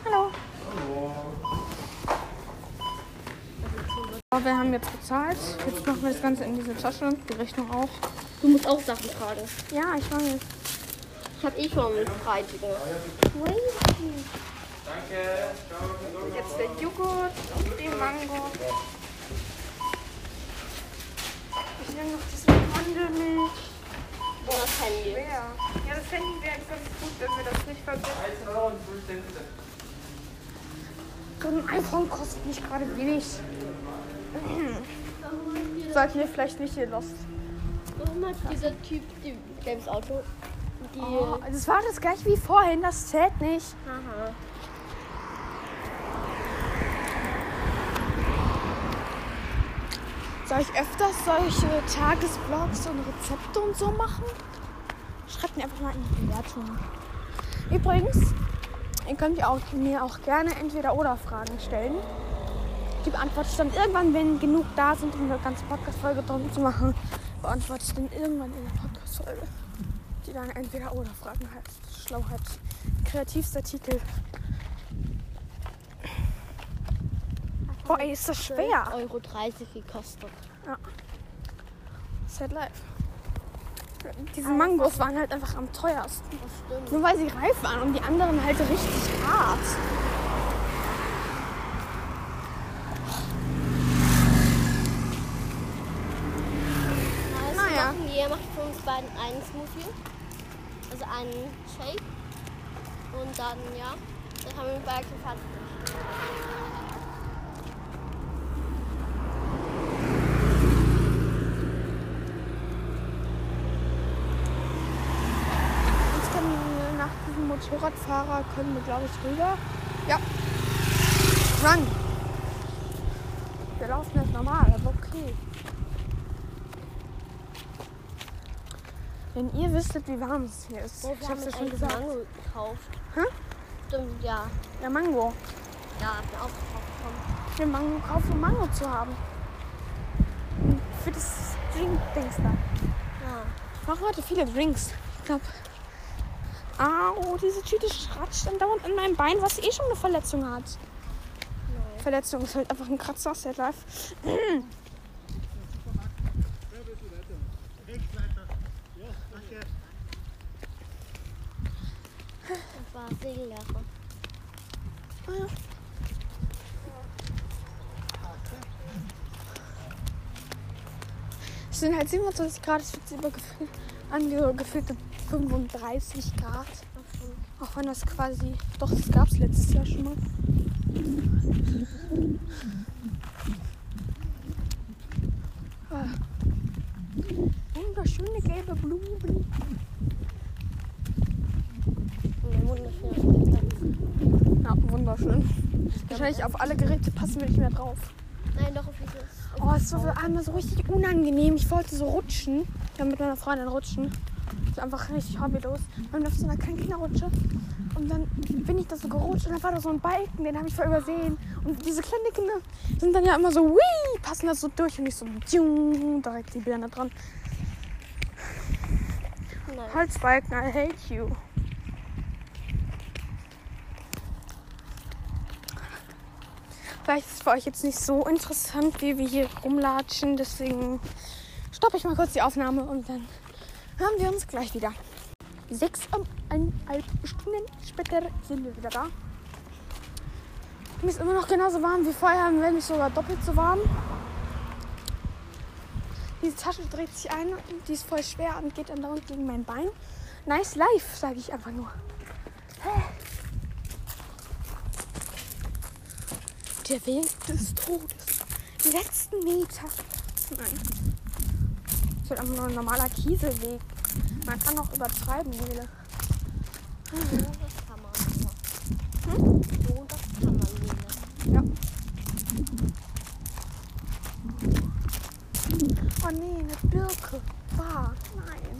Hallo. So, wir haben jetzt bezahlt. Jetzt machen wir das Ganze in diese Tasche. Die Rechnung auch. Du musst auch Sachen tragen. Ja, ich war jetzt. Ich habe eh schon drei Dinge. Danke. Jetzt der Joghurt und die Mango. Ich nehme noch diese Mandelmilch. Und das Handy. Wer? Ja, das Handy wäre ganz gut, wenn wir das nicht vergessen. 1 Euro und 5 Cent bitte. So ein iPhone kostet nicht gerade wenig. Seid ihr vielleicht nicht hier lost? Warum hat dieser Typ die gelbes Auto? Die. Oh, das war das gleich wie vorhin, das zählt nicht. Haha. Soll ich öfters solche Tagesvlogs und Rezepte und so machen? Schreibt mir einfach mal in die Bewertungen. Übrigens, ihr könnt ja auch, mir auch gerne entweder oder Fragen stellen. Die beantworte ich dann irgendwann, wenn genug da sind, um eine ganze Podcast-Folge drum zu machen. Beantworte ich dann irgendwann in der Podcast-Folge. Die dann entweder oder Fragen heißt. Schlauheit. Kreativster Titel. Boah, ey, ist das schwer. 12,30 Euro gekostet. Sad Life. Diese Mangos waren halt einfach am teuersten. Das stimmt. Nur weil sie reif waren und die anderen halt richtig hart. Also Naja. machen wir macht für uns beiden einen Smoothie. Also einen Shake. Und dann, ja, dann haben wir beide fertig. Jetzt können wir nach diesem Motorradfahrer können wir glaube ich rüber. Ja. Run. Wir laufen jetzt normal, aber okay. Wenn ihr wüsstet, wie warm es hier ist. Oh, ich hab's ja schon gesagt. Mango gekauft. Hä? Stimmt, ja. Ja, Mango. Ja, hab mir auch gekauft. Ich will Mango kaufen, um Mango zu haben. Für für das Drink-Dings da. Ja. Ich brauche heute viele Drinks. Ich glaube. Au, diese Tüte schratzt andauernd an meinem Bein, was eh schon eine Verletzung hat. Verletzung ist halt einfach ein Kratzer aus der Life. Es sind halt 27 Grad, es wird über angefühlte 35 Grad. Auch wenn das quasi. Doch, das gab es letztes Jahr schon mal. Ah. Wunderschöne gelbe Blumen. Spitze. Ja, wunderschön. Wahrscheinlich auf alle Geräte passen wir nicht mehr drauf. Nein, doch auf dieses. Oh, es war für einmal so richtig unangenehm. Ich wollte so rutschen. Ja, mit meiner Freundin rutschen. Das ist einfach richtig hobbylos. Man auf so einer kleinen Kinderrutsche. Und dann bin ich da so gerutscht und dann war da so ein Balken, den habe ich voll übersehen. Und diese kleinen Kinder sind dann ja immer so, wii, passen da so durch und ich so, tschung, direkt die Birne dran. Nein. Holzbalken, I hate you. Vielleicht ist es für euch jetzt nicht so interessant, wie wir hier rumlatschen. Deswegen stoppe ich mal kurz die Aufnahme und dann hören wir uns gleich wieder. Sechseinhalb Stunden später sind wir wieder da. Mir ist immer noch genauso warm wie vorher, wenn nicht sogar doppelt so warm. Diese Tasche dreht sich ein, die ist voll schwer und geht andauernd gegen mein Bein. Nice life, sage ich einfach nur. Der Weg des Todes. Die letzten Meter. Nein. Das wird einfach nur ein normaler Kieselweg. Man kann auch übertreiben, Nele. Hm? So, das kann man. Lena. Ja. Oh nee, eine Birke. Bah, nein.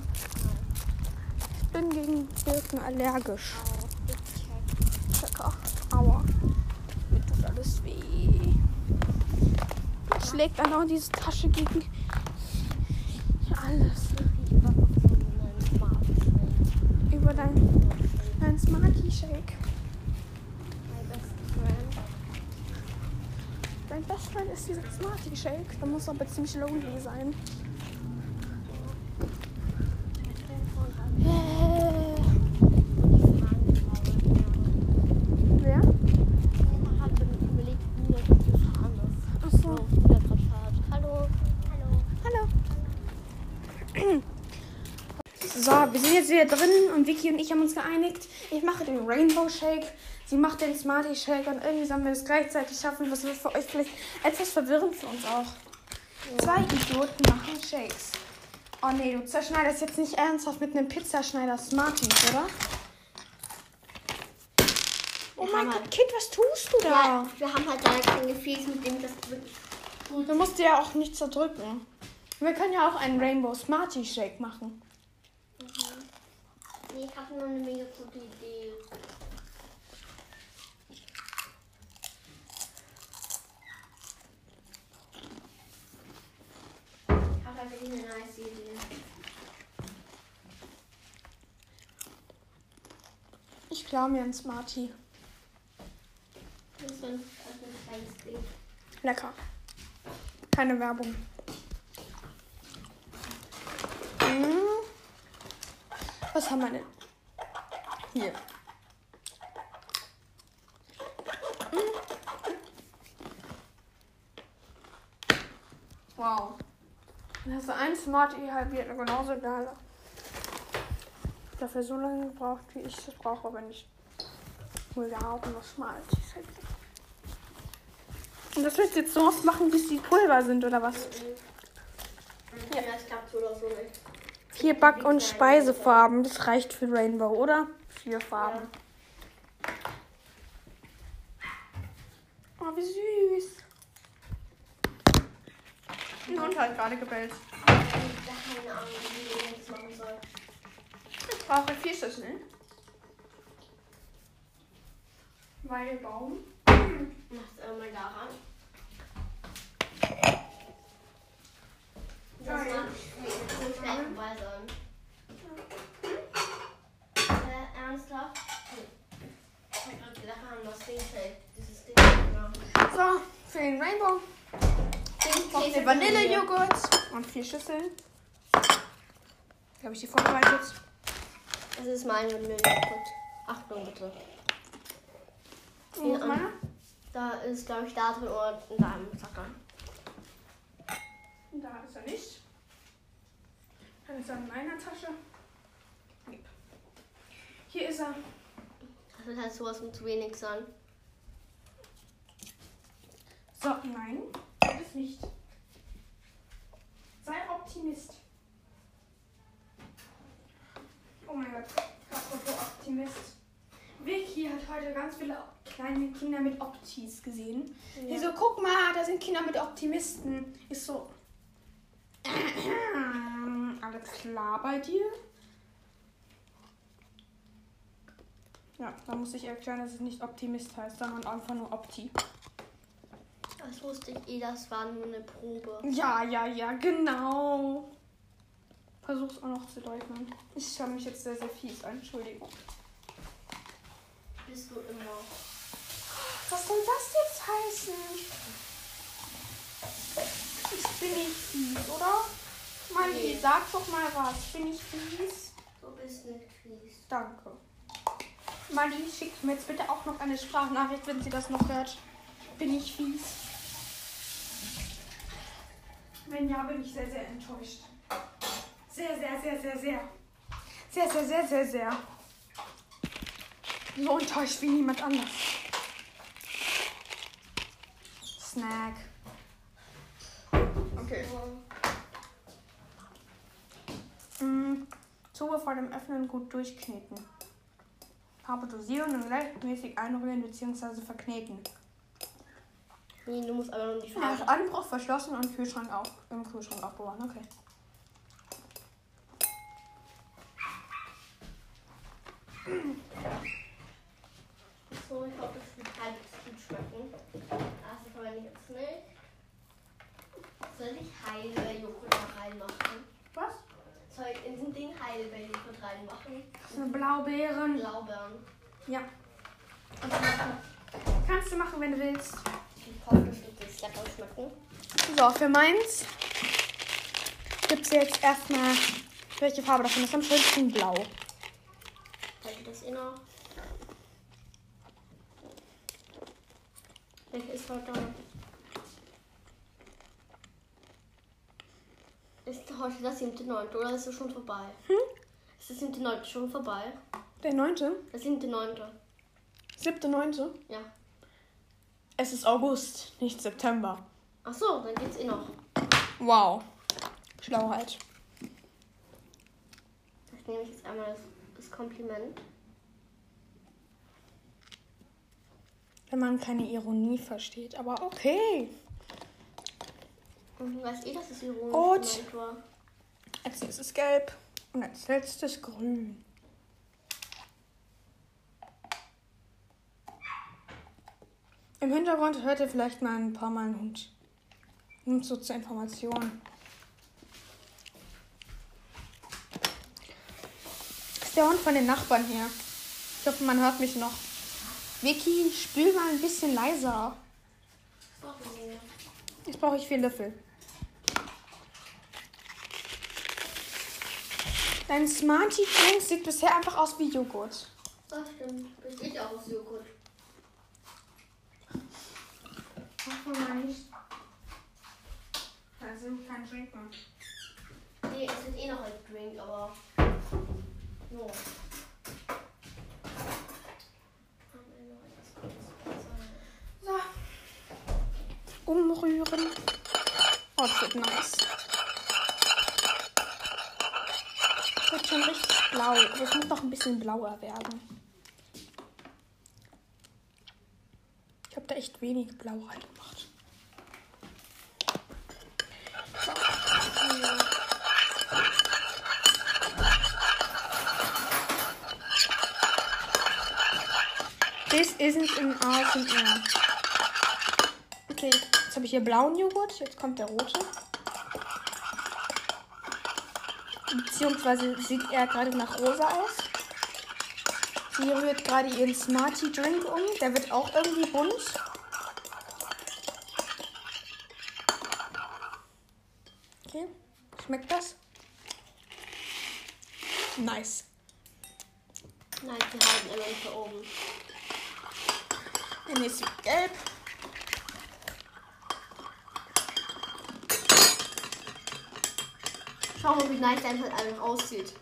Ich bin gegen Birken allergisch. Checker. Aua. Mir tut alles weh. Schlägt dann auch diese Tasche gegen alles. Ich war auf so einen Smartphone. Über dein, dein Smarty Shake. My best friend. Dein Best Friend ist dieser Smarty Shake. Da muss aber ziemlich lonely sein. So, wir sind jetzt wieder drin und Vicky und ich haben uns geeinigt. Ich mache den Rainbow Shake, sie macht den Smarty Shake und irgendwie sollen wir das gleichzeitig schaffen. Das wird für euch vielleicht etwas verwirrend für uns auch. Zwei Idioten machen Shakes. Oh nee, du zerschneidest jetzt nicht ernsthaft mit einem Pizzaschneider Smarties, oder? Oh Wir mein Gott, halt- Kind, was tust du da? Ja, wir haben halt leider kein Gefäß, mit dem das wirklich Du musst dir ja auch nicht zerdrücken. Wir können ja auch einen Rainbow Smarty Shake machen. Nee, ich habe nur eine mega gute Idee. Eine nice Idee. Ich klaue mir einen Smarty. Das ist ein, ein kleines Ding. Lecker. Keine Werbung. Hm. Was haben wir denn? Hier. Wow. Hast du ein Smarty halbiert, genauso geil. Dafür so lange gebraucht, wie ich das brauche, aber nicht. Nur wir haben noch Smarties. Und das willst du jetzt so oft machen, bis die Pulver sind, oder was? Ja, das klappt so oder so nicht. Vier Back- und Speisefarben, das reicht für Rainbow, oder? Vier Farben. Oh, wie süß. Ein Hund hat gerade gebellt. Keine Ahnung, wie ich das machen soll. Ich brauche vier Schüsseln. Weil Baum. Mach's einmal daran. Den Vanillejoghurt und vier Schüsseln. Habe ich die vorbereitet. Das ist mein Vanillejoghurt. Achtung bitte. Und meiner? Da ist, glaube ich, da drin oder in deinem Sacker. Da ist er nicht. Dann ist er in meiner Tasche. Hier ist er. Das wird halt sowas von zu wenig sein. So, nein, das ist nicht. Optimist. Oh mein Gott, apropos Optimist. Vicky hat heute ganz viele kleine Kinder mit Optis gesehen. Die so, guck mal, da sind Kinder mit Optimisten. Ist so. (clears throat) Alles klar bei dir? Ja, da muss ich erklären, dass es nicht Optimist heißt, sondern einfach nur Opti. Das wusste ich eh, das war nur eine Probe. Ja, ja, ja, genau. Versuch's auch noch zu leugnen. Ich schaue mich jetzt sehr, sehr fies an. Entschuldigung. Bist du immer. Was soll das jetzt heißen? Ich bin nicht fies, oder? Mann, Nee. sag doch mal was. Bin ich fies? Du bist nicht fies. Danke. Mali, schickt mir jetzt bitte auch noch eine Sprachnachricht, wenn sie das noch hört. Bin ich fies? Wenn ja, bin ich sehr, sehr enttäuscht. Sehr, sehr, sehr, sehr, sehr. Sehr, sehr, sehr, sehr, sehr. So enttäuscht wie niemand anders. Snack. Okay. Mm, Zunge vor dem Öffnen gut durchkneten. Farbe dosieren und gleichmäßig einrühren bzw. verkneten. Nee, du musst aber nur die Farbe. Anbruch verschlossen und Kühlschrank auf, im Kühlschrank aufbewahren. Okay. So, ich hoffe, es wird halbwegs gut schmecken. Das verwende ich jetzt nicht. Soll ich Heidelbeerjoghurt da reinmachen? Was? Soll ich in den Ding Heidelbeerjoghurt reinmachen? Das sind Blaubeeren. Blaubeeren. Ja. Kannst du machen, wenn du willst. Jetzt lecker schmecken. So, für meins gibt es jetzt erstmal, welche Farbe davon ist am schönsten? Blau. Halte das eh noch. Welche ist heute? Ist heute das siebte, neunte oder ist es schon vorbei? Hm? Ist das siebte, neunte schon vorbei? Der neunte? Das siebte, neunte. Siebte, neunte? Ja. Es ist August, nicht September. Ach so, dann geht's eh noch. Wow. Schlauheit. Das nehme ich jetzt einmal das, das Kompliment. Wenn man keine Ironie versteht, aber okay. Und du weißt eh, dass es ironisch Gut. gemeint war. Als nächstes gelb und als letztes grün. Im Hintergrund hört ihr vielleicht mal ein paar Mal einen Hund. Nur so zur Information. Das ist der Hund von den Nachbarn hier. Ich hoffe, man hört mich noch. Vicky, spül mal ein bisschen leiser. Jetzt brauche ich vier Löffel. Dein Smarty Drink sieht bisher einfach aus wie Joghurt. Das stimmt. Besteht auch aus Joghurt. Mach mal nicht. Da sind kein Drink mehr. Nee, es wird eh noch als Drink, aber. No. So. Umrühren. Oh, das wird nice. Wird schon richtig blau. Aber es muss noch ein bisschen blauer werden. Ich habe da echt wenig Blau reingemacht. This isn't an ASMR. Okay, jetzt habe ich hier blauen Joghurt. Jetzt kommt der rote. Beziehungsweise sieht er gerade nach rosa aus. Sie rührt gerade ihren Smarty Drink um. Der wird auch irgendwie bunt. Okay. Schmeckt das? Nice. Nein, die halten immer da oben. Der nächste wird gelb. Schau mal, wie nice dein halt einfach aussieht.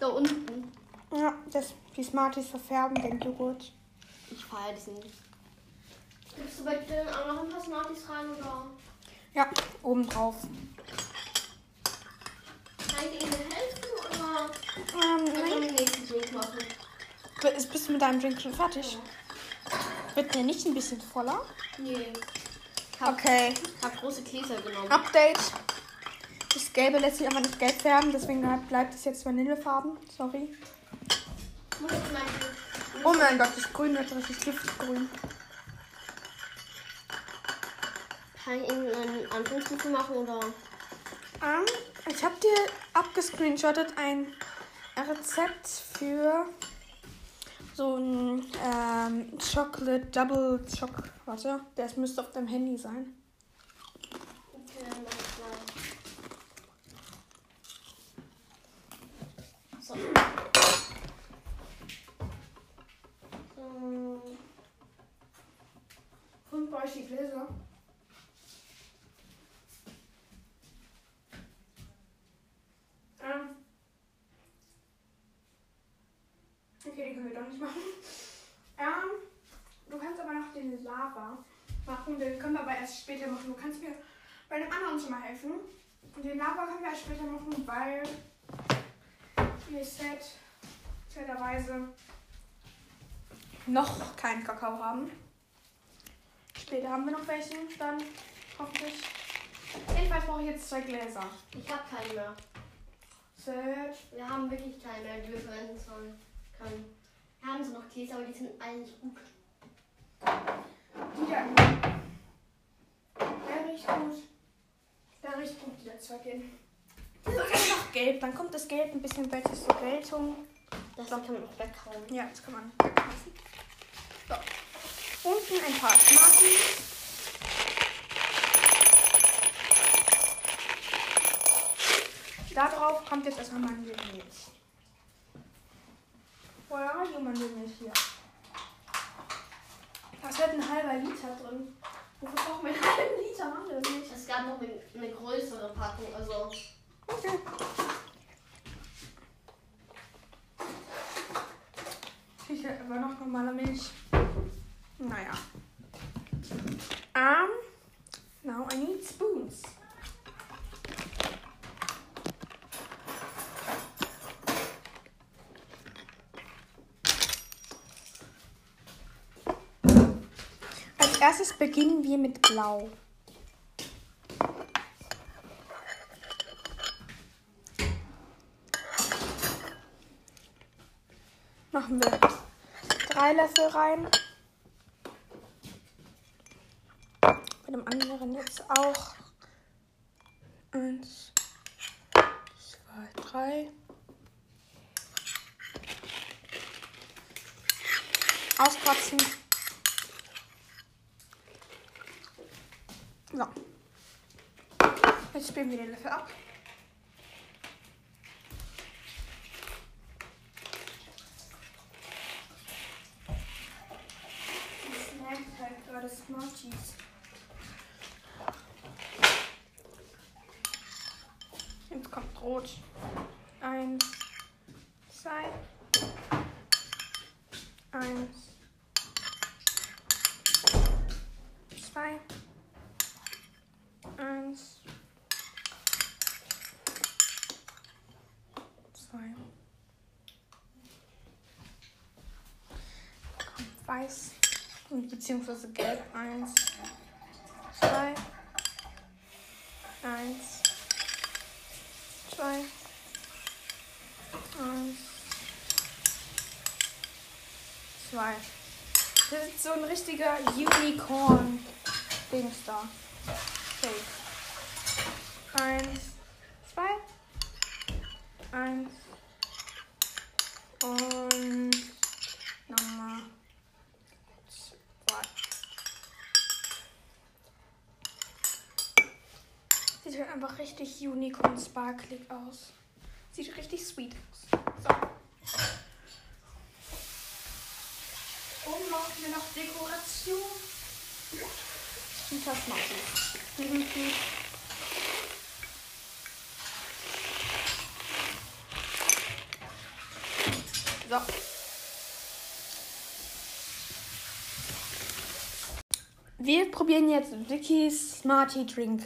Da unten. Ja, das, die Smarties verfärben den Joghurt. Ich feiere diesen. Gibst du bei dir auch noch ein paar Smarties rein oder? Ja, oben drauf. Kann ich Ihnen helfen oder? Ähm, nein. wir den nächsten Drink machen. Ist, bist du mit deinem Drink schon fertig? Wird der nicht ein bisschen voller? Nee. Ich hab, Okay. hab große Gläser genommen. Update. Das Gelbe lässt sich einfach nicht gelb färben, deswegen bleibt es jetzt Vanillefarben. Sorry. Oh mein Gott, das Grün wird richtig giftgrün. Kann ich Ihnen einen Anfangsstufe machen oder? Ähm, ich habe dir abgescreenshottet ein Rezept für so ein ähm, Chocolate Double Choc. Warte, das müsste auf deinem Handy sein. Gläser. Ähm. Okay, die können wir doch nicht machen. Ähm, du kannst aber noch den Lava machen. Den können wir aber erst später machen. Du kannst mir bei dem anderen schon mal helfen. Und den Lava können wir erst später machen, weil wir Set fairerweise noch keinen Kakao haben. Später haben wir noch welchen, dann hoffentlich. Jedenfalls brauche ich jetzt zwei Gläser. Ich habe keinen mehr. Set. Wir haben wirklich keine mehr, die wir verwenden sollen. Können. Wir haben so noch Käse, aber die sind eigentlich gut. Die da. Der riecht gut. Der riecht gut, die da zwei gehen. So, jetzt noch gelb. Dann kommt das Gelb ein bisschen besser zur Geltung. Das kann man noch weghauen. Ja, jetzt kann man weglassen. So. Unten ein paar Smarties. Da drauf kommt jetzt erstmal Mandelmilch. Woher die Mandelmilch hier? Da ist halt ein halber Liter drin. Wofür brauchen wir einen (laughs) halben Liter Mandelmilch? Es gab noch eine, eine größere Packung, also Okay. Sicher, aber noch normale Milch. Naja. Um, now I need spoons. Als erstes beginnen wir mit Blau. Machen wir drei Löffel rein. Bei dem anderen jetzt auch. Eins, zwei, drei. Auskratzen. So. Jetzt spielen wir den Löffel ab. Snackt halt gerade Smarties. Jetzt kommt rot. Eins, zwei, eins, zwei, eins, zwei. Kommt weiß beziehungsweise gelb. Eins, zwei, eins, zwei, eins, zwei. Das ist so ein richtiger Unicorn-Dings da. Shake. Eins, zwei, eins und nochmal zwei. Sieht halt einfach richtig unicorn sparklig aus. Sieht richtig sweet aus. So. Oben brauchen wir noch Dekoration. Und das mache ich. So. Wir probieren jetzt Vicky's Smarty Drink.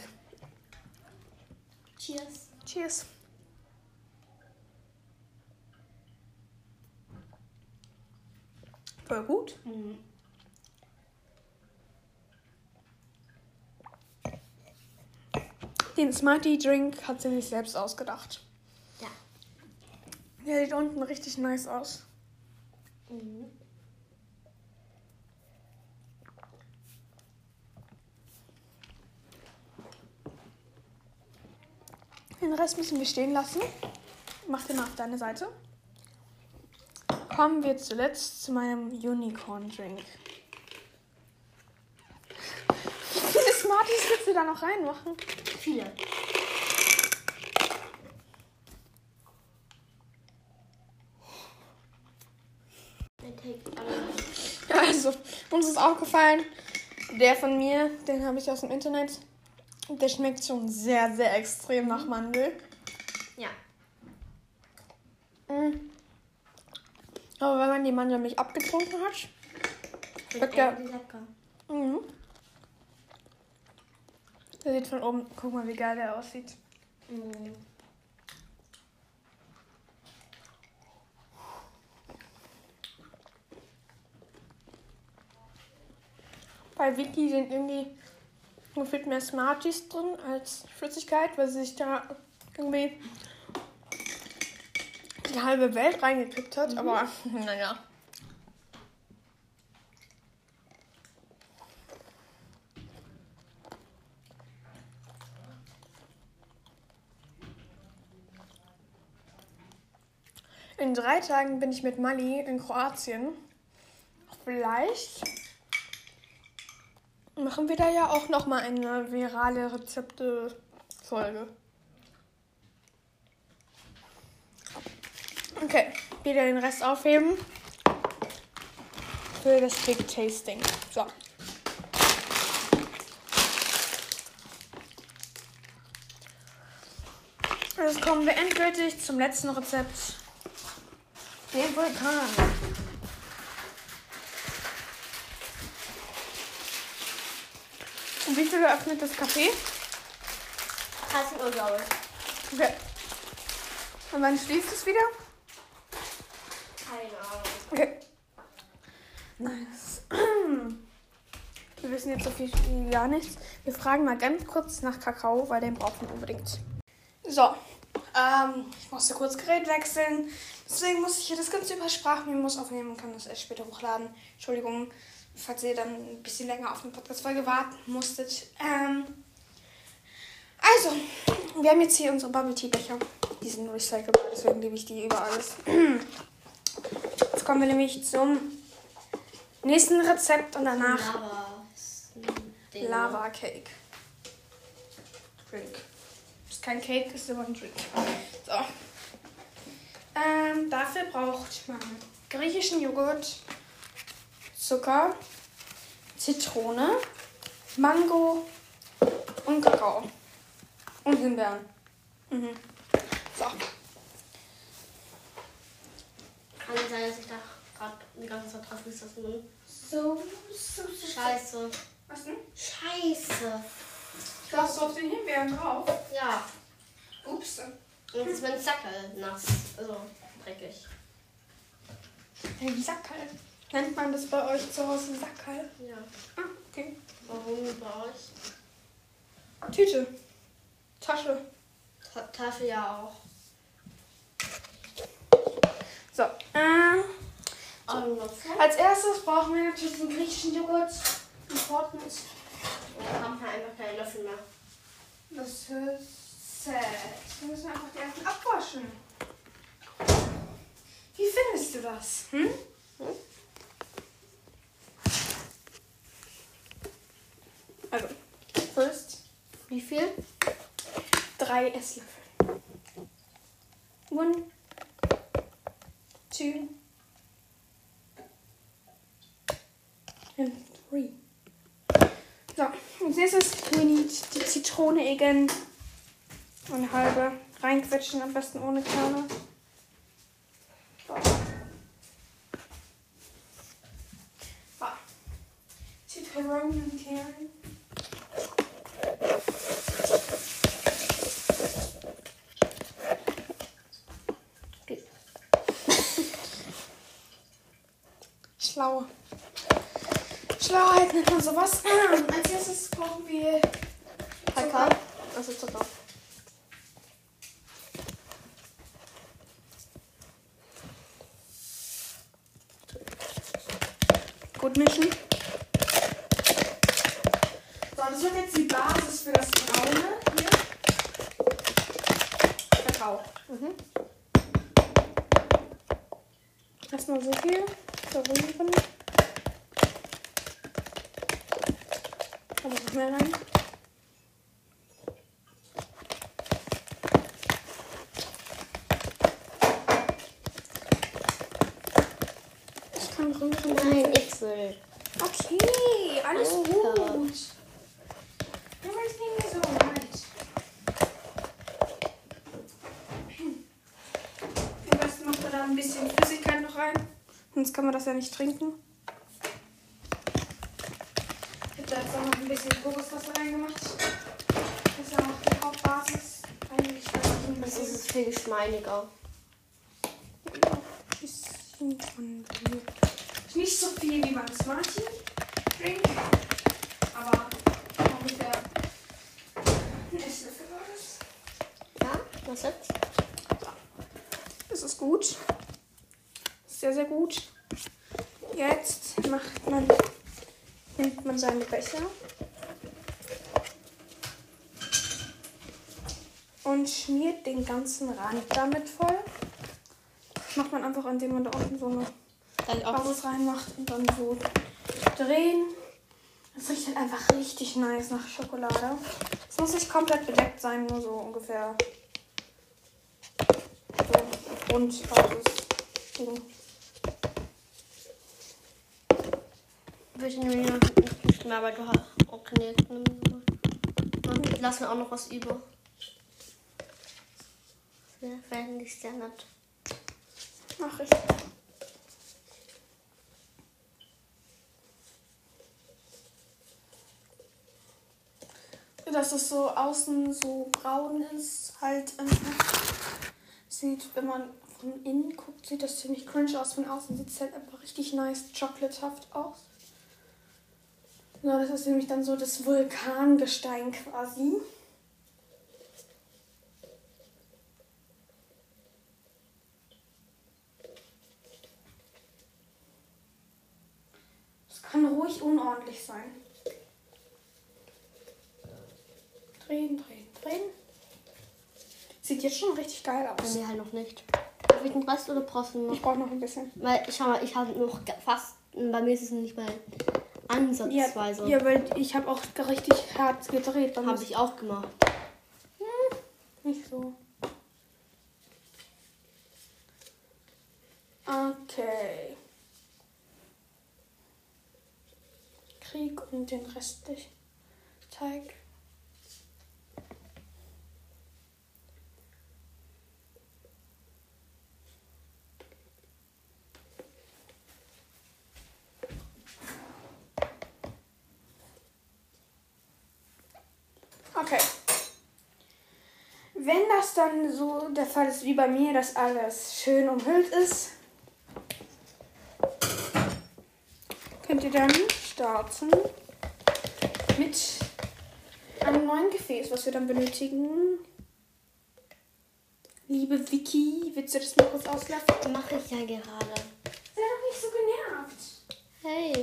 Cheers. Voll gut. Mhm. Den Smarty Drink hat sie sich selbst ausgedacht. Ja. Der sieht unten richtig nice aus. Mhm. Den Rest müssen wir stehen lassen. Mach den mal auf deine Seite. Kommen wir zuletzt zu meinem Unicorn Drink. Wie viele Smarties willst du da noch reinmachen? Viele. Alle. Also, uns ist aufgefallen, der von mir, den habe ich aus dem Internet. Der schmeckt schon sehr, sehr extrem nach Mandel. Ja. Mm. Aber wenn man die Mandelmilch abgetrunken hat, ja- eigentlich lecker. mhm. der sieht von oben, guck mal, wie geil der aussieht. Mhm. Bei Vicky sind irgendwie gefühlt mehr Smarties drin als Flüssigkeit, weil sie sich da irgendwie die halbe Welt reingekippt hat. Aber naja. In drei Tagen bin ich mit Mali in Kroatien. Vielleicht machen wir da ja auch noch mal eine virale Rezepte-Folge. Okay, wieder den Rest aufheben für das Big Tasting. So. Jetzt kommen wir endgültig zum letzten Rezept. Den Vulkan. Wie viel öffnet das Café? 13 Uhr, glaube ich. Okay. Und wann schließt es wieder? Keine Ahnung. Okay. Nice. (clears throat) Wir wissen jetzt so viel wie gar nichts. Wir fragen mal ganz kurz nach Kakao, weil den brauchen wir unbedingt. So. Ähm, ich musste kurz Gerät wechseln. Deswegen muss ich hier das ganze über Sprachmemos aufnehmen und kann das erst später hochladen. Entschuldigung, falls ihr dann ein bisschen länger auf eine Podcast-Folge warten musstet. Ähm, also, wir haben jetzt hier unsere Bubble Tea Becher. Die sind recycelbar, deswegen liebe ich die über alles. (clears throat) Jetzt kommen wir nämlich zum nächsten Rezept und danach Lava. Cake. Drink. Ist kein Cake, ist aber ein Drink. So. Ähm, dafür braucht man griechischen Joghurt, Zucker, Zitrone, Mango und Kakao. Und Himbeeren. Mhm. So. Kann nicht sein, dass ich da gerade die ganze Zeit drauf ist, das nun. So, so, so. Scheiße. Was denn? Scheiße. Du hast auf den Himbeeren drauf. Ja. Ups. Und jetzt ist mein Sackel nass. Also dreckig. Ein Sackerl. Nennt man das bei euch zu Hause Sackerl? Ja. Ah, okay. Warum bei euch? Tüte. Tasche. Ta Tafel ja auch. So. Und noch als erstes brauchen wir natürlich den griechischen Joghurt. Important. Und dann haben wir einfach keinen Löffel mehr. Das ist sad. Wir müssen einfach die ersten abwaschen. Wie findest du das? Hm? Also, first Wie viel? drei Esslöffel. One, two, and three. So, als nächstes we need die Zitrone igen. Eine halbe reinquetschen, am besten ohne Kerne. So. So. Zitronenkerne. Schlau. Schlauheit nennt man sowas. (clears throat) Als erstes brauchen wir Zucker. Also Zucker. Gut mischen. So, das wird jetzt die Basis für das Braune hier. Kakao. Mhm. Erstmal so viel verrühren. Kommt noch mehr rein. Ich kann rühren. Nein, ich will. Okay, alles Danke. gut. Everything is alright. Am besten macht man da ein bisschen Flüssigkeit noch rein. Sonst kann man das ja nicht trinken. Ich habe da jetzt auch noch ein bisschen Kokoswasser reingemacht. Das ist ja auch die Hauptbasis. Eigentlich Das ist viel geschmeidiger. bisschen von. Nicht so viel wie beim Smarty Drink, aber ungefähr ein Esslöffel war das. Ja, was jetzt? Das ist gut. Sehr, sehr gut. Jetzt macht man, nimmt man seine Becher und schmiert den ganzen Rand damit voll. Das macht man einfach, indem man da unten so eine Basis reinmacht und dann so drehen. Das riecht halt einfach richtig nice nach Schokolade. Es muss nicht komplett bedeckt sein, nur so ungefähr so Grundbasis. Ding. Nimm mir noch nicht mehr, weil du hast auch keine Und lass mir auch noch was über. Fände ich sehr nett. Mach ich. Dass es so außen so braun ist, halt einfach. Sieht, wenn man von innen guckt, sieht das ziemlich cringe aus. Von außen sieht es halt einfach richtig nice, chocolatehaft aus. Ja, das ist nämlich dann so das Vulkangestein quasi. Es kann ruhig unordentlich sein. Drehen, drehen, drehen. Sieht jetzt schon richtig geil aus. mir halt noch nicht. Darf ich den Rest oder brauchst du noch? Ich brauche noch ein bisschen. Weil, schau mal, ich habe noch fast. Bei mir ist es nicht mal ansatzweise. ja weil ich habe auch richtig hart gedreht. Habe ich auch gemacht. Nicht so. Okay. Krieg und den restlichen Teig. Okay. Wenn das dann so der Fall ist wie bei mir, dass alles schön umhüllt ist, könnt ihr dann starten mit einem neuen Gefäß, was wir dann benötigen. Liebe Vicky, willst du das mal kurz auslassen? Mache ich ja gerade. Sei doch nicht so genervt. Hey.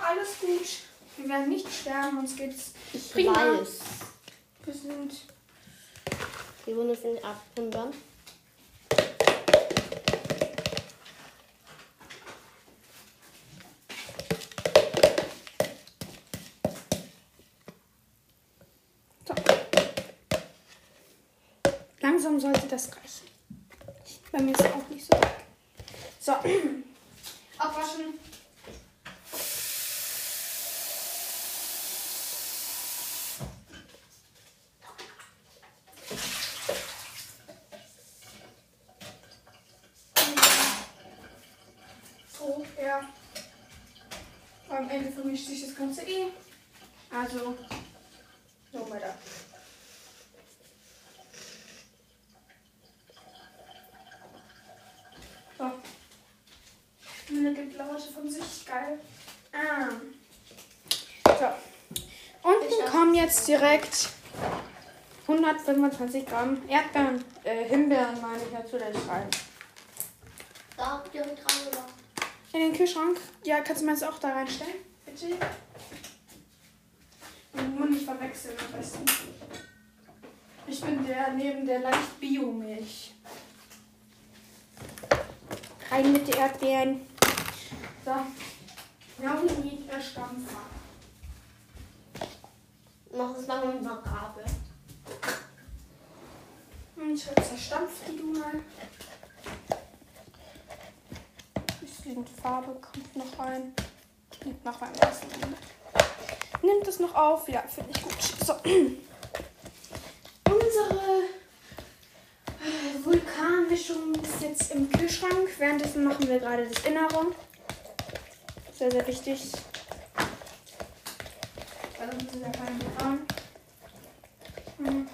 Alles gut. Wir werden nicht sterben, uns geht's Ich prima. weiß. Wir sind Die Wunde ich abwundern. so. langsam sollte das reichen. Bei mir ist es auch nicht so. So. Abwaschen. So, ja. Am Ende vermischt sich das Ganze eh. Also, so weiter. So. Eine geblaute von sich, geil. Ah. So. Unten kommen jetzt direkt 125 Gramm Erdbeeren, äh, Himbeeren meine ich natürlich rein. Da habt ihr mit dran gemacht. In den Kühlschrank. Ja, kannst du mir jetzt auch da reinstellen? Bitte. Und nur nicht verwechseln am besten. Ich bin der neben der leicht Biomilch. Rein mit den Erdbeeren. So. Ja, und die Stampfer. Mach es lange mit einer Gabel. Und ich zerstampft die du mal. Bisschen Farbe kommt noch rein. Nimmt noch ersten Moment. Nimmt es noch auf? Ja, finde ich gut. So. Unsere äh, Vulkanmischung ist jetzt im Kühlschrank. Währenddessen machen wir gerade das Innere. Sehr, sehr wichtig. Das ja kein Vulkan. Hm.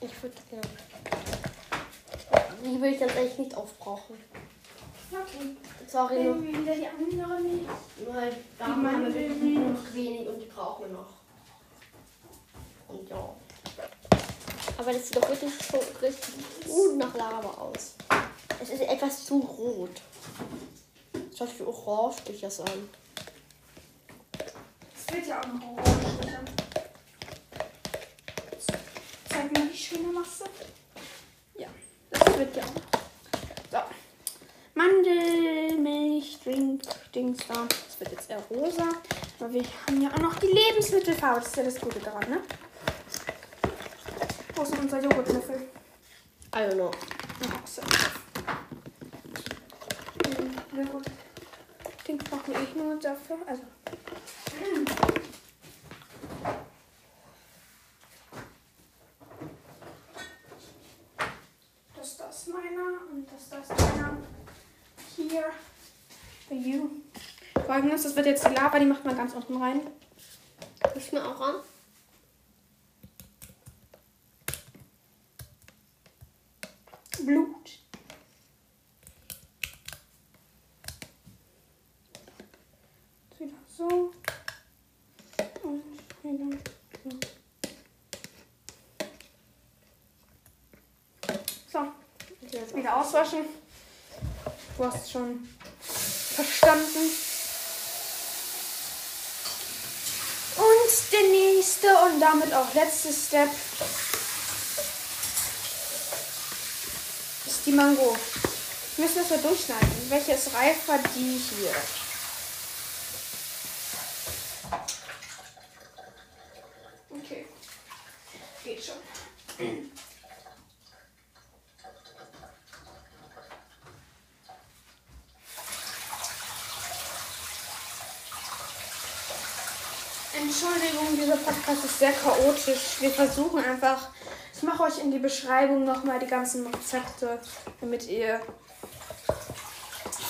Ich würde ja. Die will ich jetzt echt nicht aufbrauchen. Okay. Sorry, nur, Nehmen wir wieder die andere Milch. weil da Die haben wir wirklich nur noch wenig und die brauchen wir noch. Und ja. Aber das sieht doch wirklich so richtig gut nach Lava aus. Es ist etwas zu rot. Es sollte orange sein. Wird ja auch noch orange. Zeig mal, wie schön du machst. Ja, das wird ja auch noch. So. Mandelmilch, Drink, Dings da. Das wird jetzt eher rosa. Aber wir haben ja auch noch die Lebensmittelfarbe. Das ist ja das Gute daran, ne? Wo denn unser Joghurtlöffel? I don't know. Ja, so. Hm, Na gut. Den brauchen wir eh nur dafür. Also. Das da ist meiner und das da ist meiner. Hier. For you. Folgendes, das wird jetzt die Lava, die macht man ganz unten rein. Guckst du mir auch an? Blut. Jetzt Wieder so. Und wieder so. So, wieder auswaschen. Du hast schon verstanden. Und der nächste und damit auch letzte Step ist die Mango. Wir müssen das mal durchschneiden. Welche ist reifer? Die hier. Okay. Geht schon. Entschuldigung, dieser Podcast ist chaotisch. Wir versuchen einfach. Ich mache euch in die Beschreibung nochmal die ganzen Rezepte, damit ihr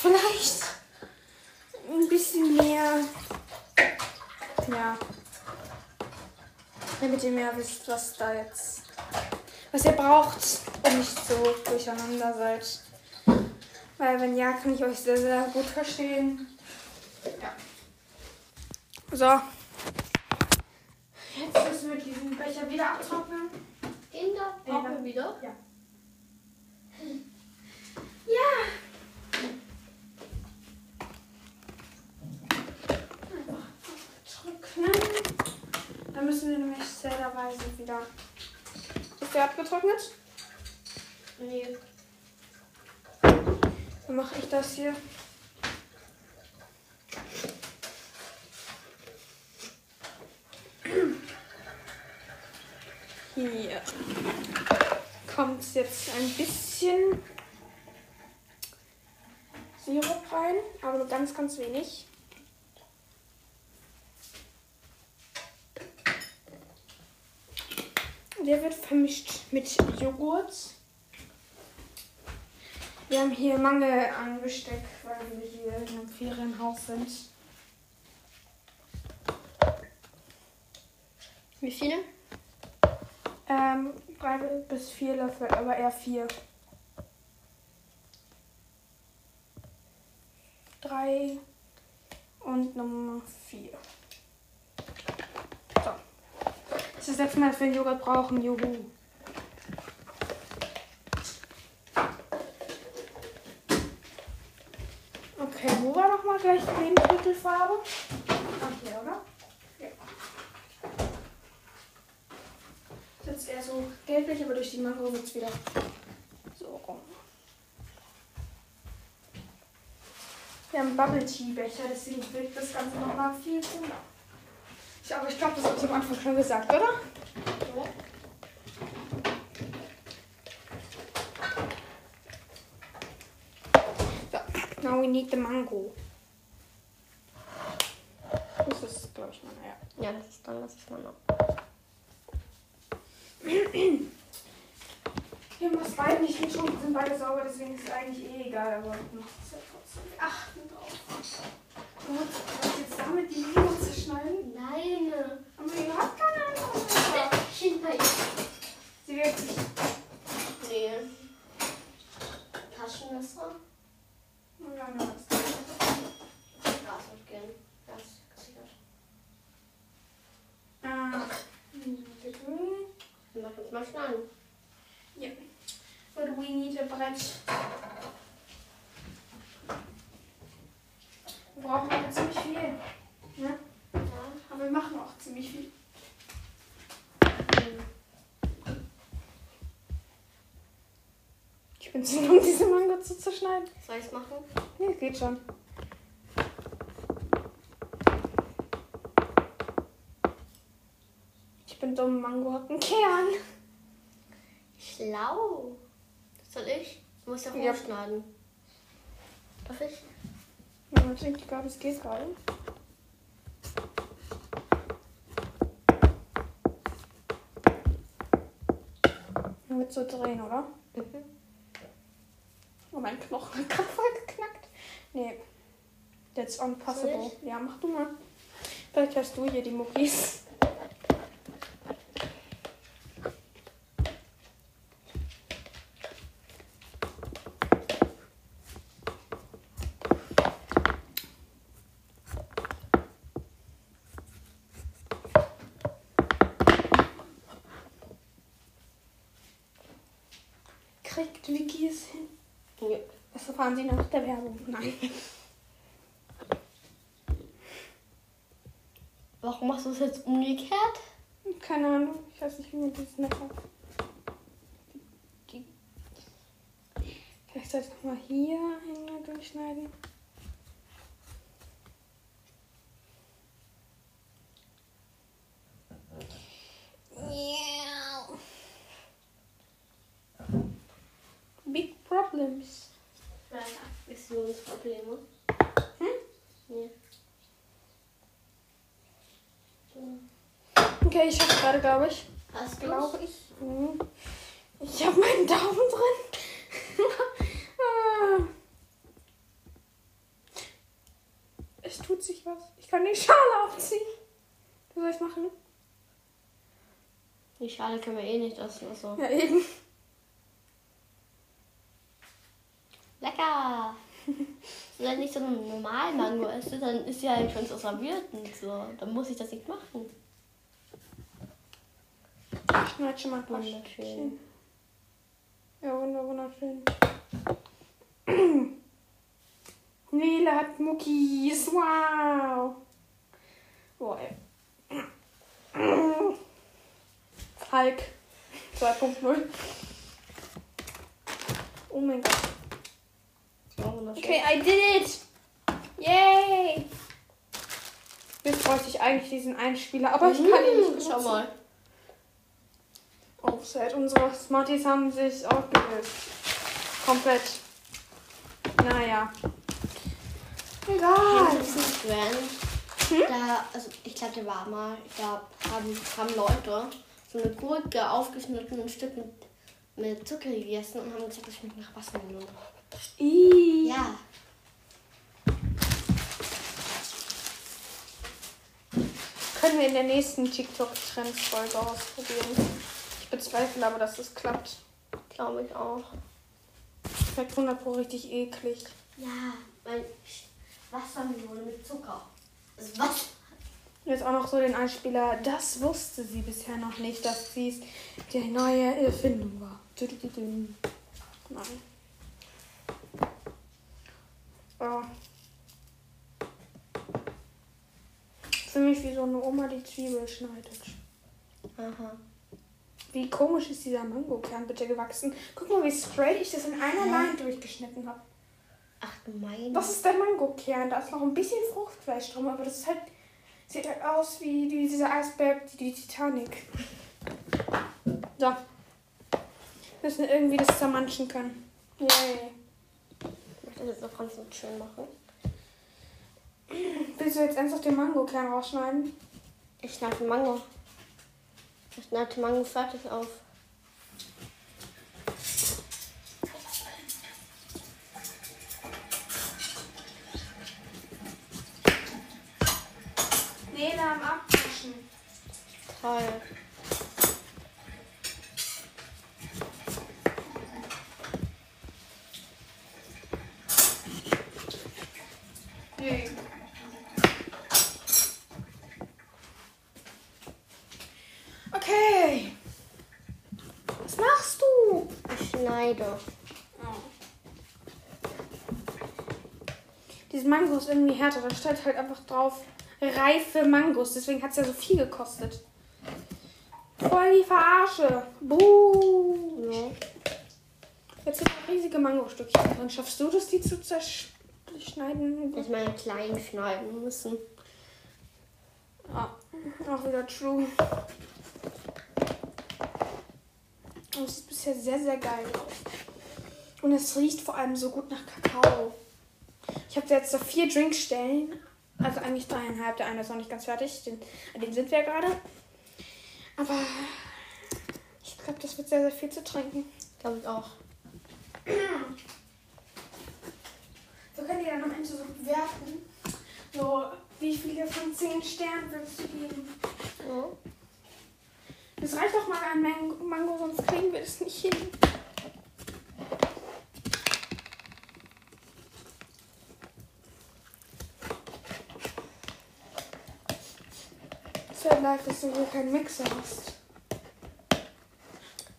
vielleicht ein bisschen mehr. Ja. Damit ihr mehr wisst, was da jetzt. Was ihr braucht und nicht so durcheinander seid. Weil wenn ja, kann ich euch sehr, sehr gut verstehen. Ja. So. Jetzt müssen wir diesen Becher wieder abtrocknen. In der Ja. Woche wieder. Ja. Ja. Einfach trocknen. Dann müssen wir nämlich wieder. Ist der abgetrocknet? Nee. Dann mache ich das hier. Hier kommt jetzt ein bisschen Sirup rein, aber nur ganz, ganz wenig. Der wird vermischt mit Joghurt. Wir haben hier Mangel an Besteck, weil wir hier in einem Ferienhaus sind. Wie viele? Ähm, drei bis vier Löffel, aber eher vier. Drei und Nummer vier. So. Das letzte Mal, dass wir Joghurt brauchen. Juhu. Okay, wo war nochmal gleich die Lebensmittelfarbe? Ach, hier, oder? Ja. Jetzt eher so gelblich, aber durch die Mango wird es wieder so rum. Wir haben Bubble Tea Becher, deswegen wirkt das Ganze nochmal viel cooler. Ich, aber ich glaube, das habe ich am Anfang schon gesagt, oder? So, now we need the mango. Das ist, glaube ich, meine, ja. Ja, das ist dann, das ist meine. (clears throat) Wir haben das beide nicht geschrumpft, sind beide sauber, deswegen ist es eigentlich eh egal, aber man muss ja trotzdem achten drauf. Gut, was jetzt damit die Mango zerschneiden? Nein. Aber ihr habt keine andere Messer. Hinter Sie wird sich. Nee. Taschenmesser? Ja, ne, was. Gas und gehen. Gas gesichert. Ah, bitte. Wir machen uns mal schneiden. Ja. But we need a Brett. Wir brauchen aber ziemlich viel. Ne? Ja. Aber wir machen auch ziemlich viel. Ich bin zu dumm, diese Mango zu zerschneiden. Soll ich es machen? Nee, geht schon. Ich bin dumm, Mango hat einen Kern. Schlau. Soll ich? Du musst ja Ja. hochschneiden. Darf ich? Ja, ich glaube, es geht gerade. Nur mit so drehen, oder? Mhm. Oh, mein Knochen hat gerade voll geknackt. Nee. That's unpossible. Soll Ja, mach du mal. Vielleicht hast du hier die Muckis. Kriegt Vicky es hin? Ja. Das erfahren Sie nach Nein. Warum machst du es jetzt umgekehrt? Keine Ahnung. Ich weiß nicht, wie man das nennt. Vielleicht soll ich nochmal hier einmal durchschneiden. Yeah. Big problems. Ja. Visionsprobleme. Hm? Nee. Okay, ich hab's gerade, glaube ich. Hast du Glaube ich. Mhm. Ich habe meinen Daumen drin. (laughs) Es tut sich was. Ich kann die Schale abziehen. Was soll ich machen? Die Schale können wir eh nicht essen. Also. Ja, eben. Lecker! Wenn ich nicht so einen normalen Mango esse, dann ist ja eigentlich schon so serviert und so. Dann muss ich das nicht machen. Schon mal ein paar Wunderschön. Stückchen. Ja, wunder, wunderschön. (clears throat) Nele hat Muckis. Wow. Boah, ey. (clears throat) Hulk 2.0. Oh mein Gott. Okay, I did it! Yay! Jetzt bräuchte ich eigentlich diesen Einspieler, aber ich kann ihn nicht benutzen. Schau mal. Offset. Unsere Smarties haben sich aufgelöst. Komplett. Naja. Egal. Trend? Da, also ich glaube, der war mal, da haben, haben Leute so eine Gurke aufgeschnitten und ein Stück mit, mit Zucker gegessen und haben gesagt, das schmeckt nach Wassermelone. Ih. Ja. Können wir in der nächsten TikTok-Trends-Folge ausprobieren. Ich bezweifle aber, dass es klappt. Glaube ich auch. Schmeckt 100 Pro richtig eklig. Ja, weil Wassermelone mit Zucker. Das ist was? Jetzt auch noch so den Einspieler. Das wusste sie bisher noch nicht, dass dies die neue Erfindung war. Nein. Oh. Für mich wie so eine Oma, die Zwiebel schneidet. Aha. Wie komisch ist dieser Mangokern bitte gewachsen? Guck mal, wie straight ich das in einer? Line durchgeschnitten habe. Ach du meine. Das ist der Mangokern. Da ist noch ein bisschen Fruchtfleisch drum, aber das ist halt, sieht halt aus wie die, dieser Eisberg, die, die Titanic. So. Müssen irgendwie das zermanschen können. Yay. Ich möchte das jetzt noch ganz schön machen. Willst du jetzt ernsthaft den Mangokern rausschneiden? Ich schneide Mango. Ich schneide Mango fertig auf. Nee, da am Abwischen. Toll. Yay. Okay. Was machst du? Ich schneide. Dieses Mango ist irgendwie härter. Da steht halt einfach drauf reife Mangos. Deswegen hat es ja so viel gekostet. Voll die Verarsche. Buh. Ja. Jetzt sind riesige Mangostückchen drin. Schaffst du das, die zu zerschneiden? Dass meine kleinen schneiden müssen. Ah, auch wieder true. Und es sieht bisher sehr, sehr geil aus. Und es riecht vor allem so gut nach Kakao. Ich habe jetzt so vier Drinkstellen. Also eigentlich dreieinhalb. Der eine ist noch nicht ganz fertig. Den, an dem sind wir gerade. Aber ich glaube, das wird sehr, sehr viel zu trinken. Glaube ich auch. So könnt ihr dann am Ende so bewerten. So, wie viele von zehn Sternen würdest du geben? Ja. Das reicht doch mal an Mango, Mango sonst kriegen wir das nicht hin. Es wäre leid, dass du hier keinen Mixer hast.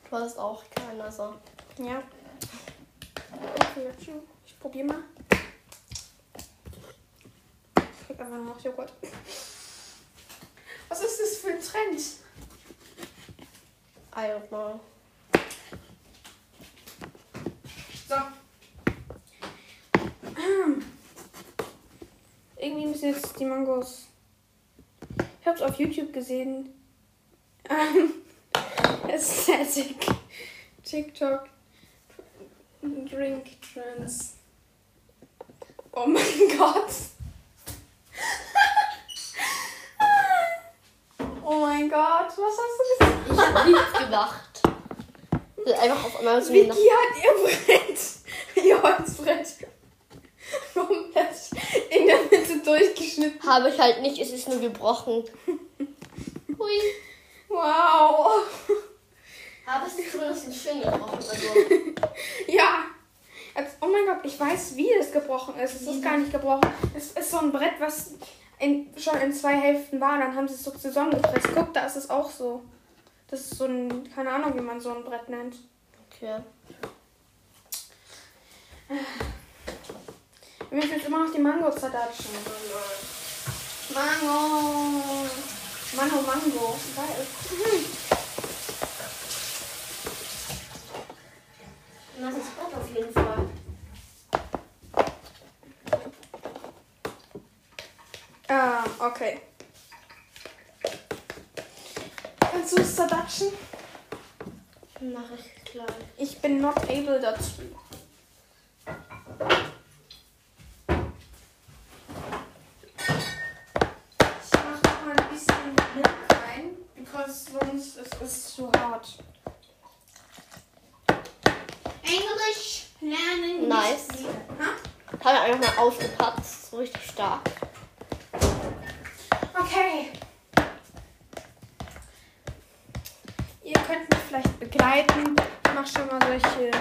Du hast auch keinen, also. Ja. Okay, tschüss. Ich probier mal. Ich krieg einfach noch Joghurt. Was ist das für ein Trend? Know. So. Irgendwie müssen jetzt die Mangos. Ich hab's auf YouTube gesehen. (laughs) Aesthetic. TikTok. Drink Trends. Oh mein Gott. (laughs) oh mein Gott, was hast du gesagt? Nichts gedacht. Das ist Einfach auf einmal so Vicky nach hat ihr Brett, (laughs) ihr Holzbrett, komplett in der Mitte durchgeschnitten. Habe ich halt nicht, es ist nur gebrochen. Hui. Wow. Aber es ist zumindest ein schön gebrochen. Also, (laughs) Ja. Als, oh mein Gott, ich weiß, wie es gebrochen ist. Es ist gar nicht gebrochen. Es ist so ein Brett, was in, schon in zwei Hälften war. Dann haben sie es so zusammengepresst. Guck, da ist es auch so. Das ist so ein, keine Ahnung, wie man so ein Brett nennt. okay. Müssen jetzt immer noch die Mango zerdatschen. Mango. Mango, Mango. Geil. Mhm. Das ist gut auf jeden Fall. Ah, okay. Kannst du es zerdatschen? Mach ich gleich. Ich bin not able dazu. Ich mach noch mal ein bisschen Milch rein, because sonst ist es zu hart. Englisch lernen. Nice. nicht wieder. Ha? Hat er einfach mal ausgepatzt. So richtig stark. Okay. Ihr könnt mich vielleicht begleiten. Ich mache schon mal solche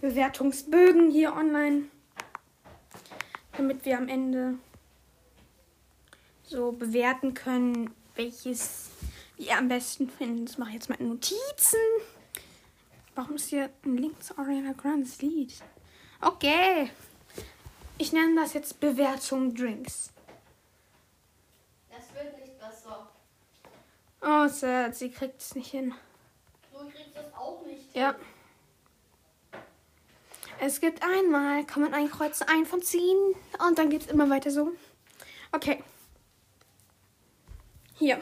Bewertungsbögen hier online, damit wir am Ende so bewerten können, welches ihr am besten findet. Das mache ich jetzt mal in Notizen. Warum ist hier ein Link zu Ariana Grandes Lied? Okay. Ich nenne das jetzt Bewertung Drinks. Das wird nicht besser. Oh, sad. Sie kriegt es nicht hin. Du kriegst das auch nicht. Ja. Es gibt einmal, kann man einkreuzen, ein von zehn. Und dann geht es immer weiter so. Okay. Hier.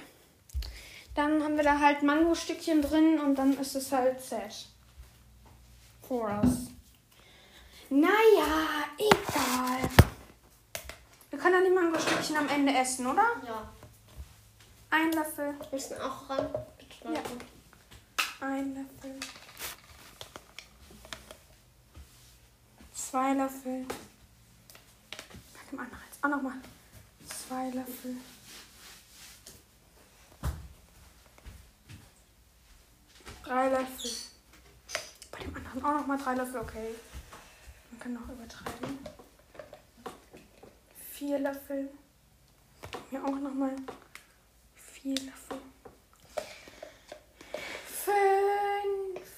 Dann haben wir da halt Mango-Stückchen drin und dann ist es halt sad. For us. Naja, egal. Wir können dann die Mango-Stückchen am Ende essen, oder? Ja. Ein Löffel. Müssen auch ran. Ja. Ein Löffel. Zwei Löffel. Bei dem anderen jetzt auch nochmal. Zwei Löffel. Drei Löffel. Bei dem anderen auch nochmal drei Löffel, okay. Man kann noch übertreiben. Vier Löffel. Hier auch nochmal Löffel. Fünf.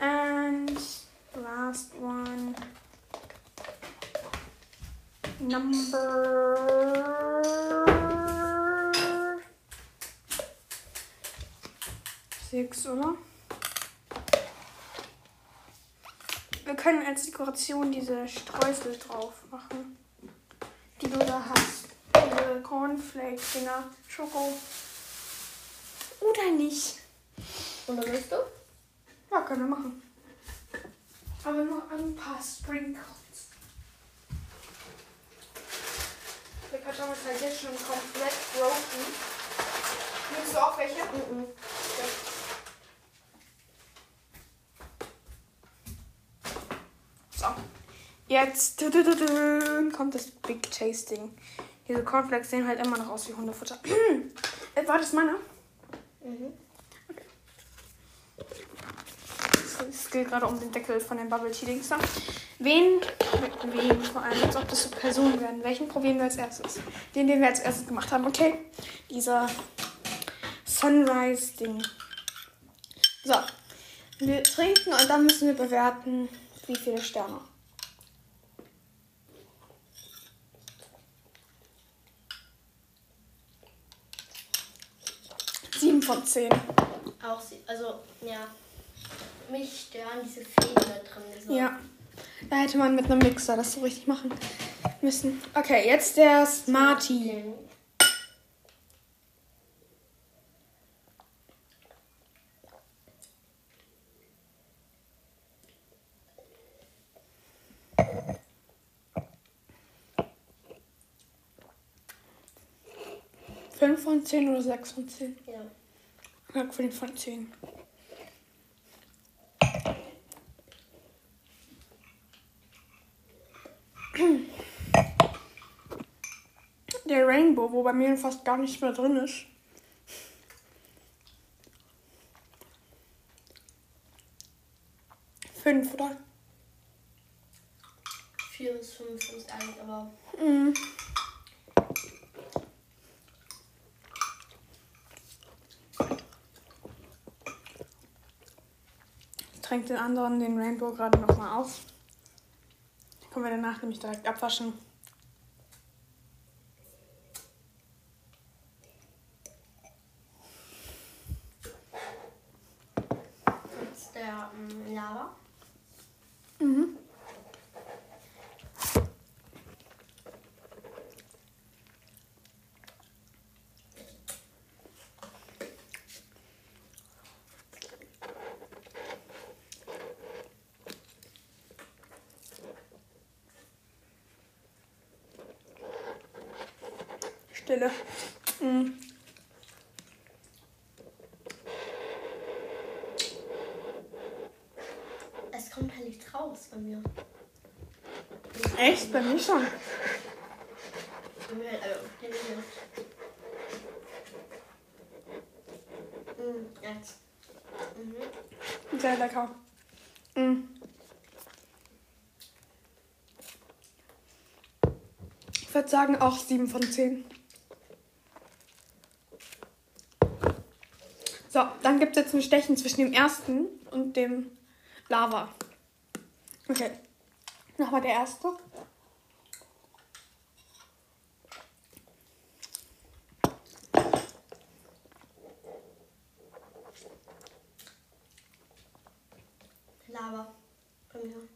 And last one. Number six, oder? Wir können als Dekoration diese Streusel drauf machen, die du da hast. Diese Cornflake-Dinger, Schoko. Oder nicht? Oder willst du? Ja, können wir machen. Aber nur ein paar Sprinkles. Der Karton ist halt jetzt schon komplett broken. Nimmst du auch welche? Mhm. So. Jetzt kommt das Big Tasting. Diese Cornflakes sehen halt immer noch aus wie Hundefutter. (clears throat) äh, war das meiner? Mhm. Es geht gerade um den Deckel von den Bubble Tea Dings da. Wen, wen vor allem, als ob das so Personen werden. Welchen probieren wir als erstes? Den, den wir als erstes gemacht haben, okay? Dieser Sunrise Ding. So. Wir trinken und dann müssen wir bewerten, wie viele Sterne. Sieben von zehn. Auch sie. Also, ja. Mich stören diese Fäden da drin. So. Ja. Da hätte man mit einem Mixer das so richtig machen müssen. Okay, jetzt der Smarty. Fünf von zehn oder sechs von zehn? Ja. Ja, fünf von zehn. Der Rainbow, wo bei mir fast gar nichts mehr drin ist. Fünf, oder? Vier bis fünf ist eigentlich, aber Mhm. Ich trinke den anderen, den Rainbow, gerade nochmal auf. Können wir danach nämlich direkt abwaschen. jetzt der ähm, Lava. Mhm. Stille. Mm. Es kommt halt nicht raus bei mir. Echt? Bei mir schon. Sehr lecker. Mm. Ich würde sagen auch 7 von 10. So, dann gibt es jetzt ein Stechen zwischen dem ersten und dem Lava. Okay. Nochmal der erste. Lava. Bei mir.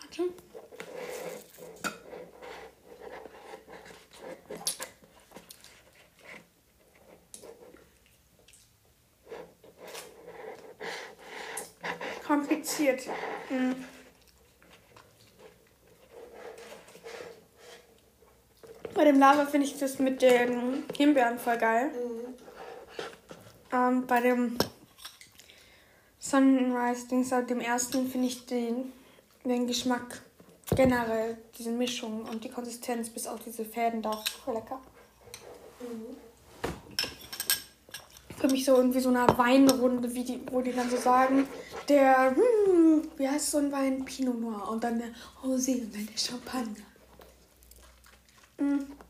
Warte. Kompliziert. Hm. Dem Lava finde ich das mit den Himbeeren voll geil. Mhm. Ähm, bei dem Sunrise-Dings, also dem ersten, finde ich den, den Geschmack generell, diese Mischung und die Konsistenz bis auf diese Fäden da voll lecker. Mhm. Für mich so irgendwie so eine Weinrunde, wie die, wo die dann so sagen, der, hm, wie heißt so ein Wein? Pinot Noir und dann der Rosé und dann der Champagner. Mm.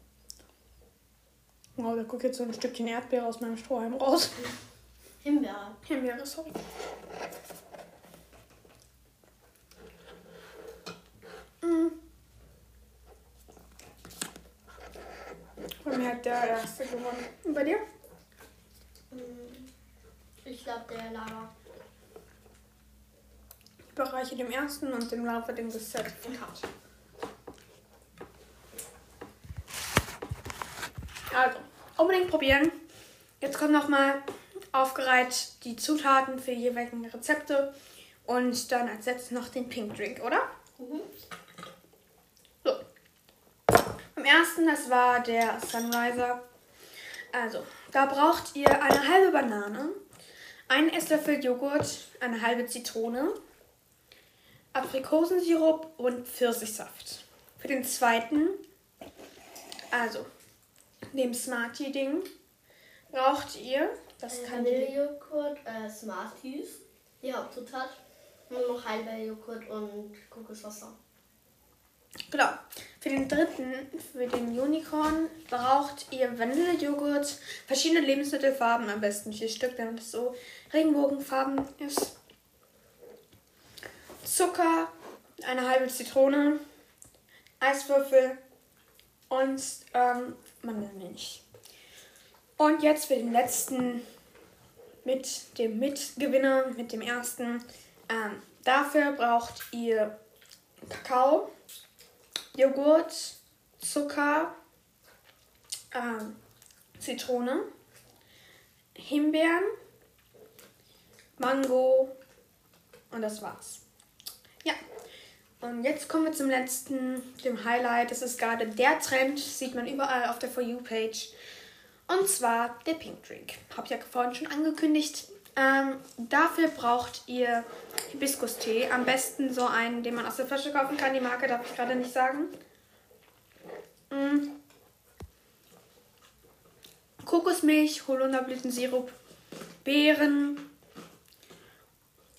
Oh, da guckt jetzt so ein Stückchen Erdbeere aus meinem Strohhalm raus. Himbeere. Himbeere, sorry. Mm. Bei mir hat der erste gewonnen. Und bei dir? Mhm. Ich glaube, der Lava. Ich bereiche dem ersten und dem Lava dem Zertifikat. Also, unbedingt probieren. Jetzt kommen nochmal aufgereiht die Zutaten für die jeweiligen Rezepte und dann als letztes noch den Pink Drink, oder? Mhm. So. Beim ersten, das war der Sunriser. Also, da braucht ihr eine halbe Banane, einen Esslöffel Joghurt, eine halbe Zitrone, Aprikosensirup und Pfirsichsaft. Für den zweiten, also dem Smarty-Ding, braucht ihr, das kann Vanillejoghurt, äh, Smarties. Die Hauptzutat. Und noch Heidelbeerjoghurt und Kokoswasser. genau. Für den dritten, für den Unicorn, braucht ihr Vanillejoghurt, verschiedene Lebensmittelfarben, am besten vier Stück, damit es so Regenbogenfarben ist. Zucker, eine halbe Zitrone, Eiswürfel und ähm, Mandelmilch. Und jetzt für den letzten mit dem Mitgewinner, mit dem ersten. Ähm, dafür braucht ihr Kakao, Joghurt, Zucker, ähm, Zitrone, Himbeeren, Mango und das war's. Ja, und jetzt kommen wir zum letzten, dem Highlight. Das ist gerade der Trend, sieht man überall auf der For You-Page. Und zwar der Pink Drink. Hab ich ja vorhin schon angekündigt. Ähm, dafür braucht ihr Hibiskus-Tee. Am besten so einen, den man aus der Flasche kaufen kann. Die Marke darf ich gerade nicht sagen. Mm. Kokosmilch, Holunderblütensirup, Beeren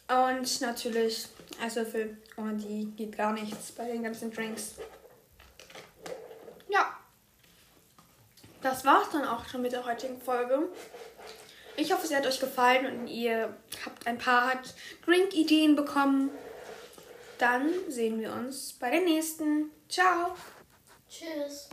und natürlich Eiswürfel. Ohne die geht gar nichts bei den ganzen Drinks. Ja. Das war's dann auch schon mit der heutigen Folge. Ich hoffe, sie hat euch gefallen und ihr habt ein paar Drink-Ideen bekommen. Dann sehen wir uns bei der nächsten. Ciao! Tschüss.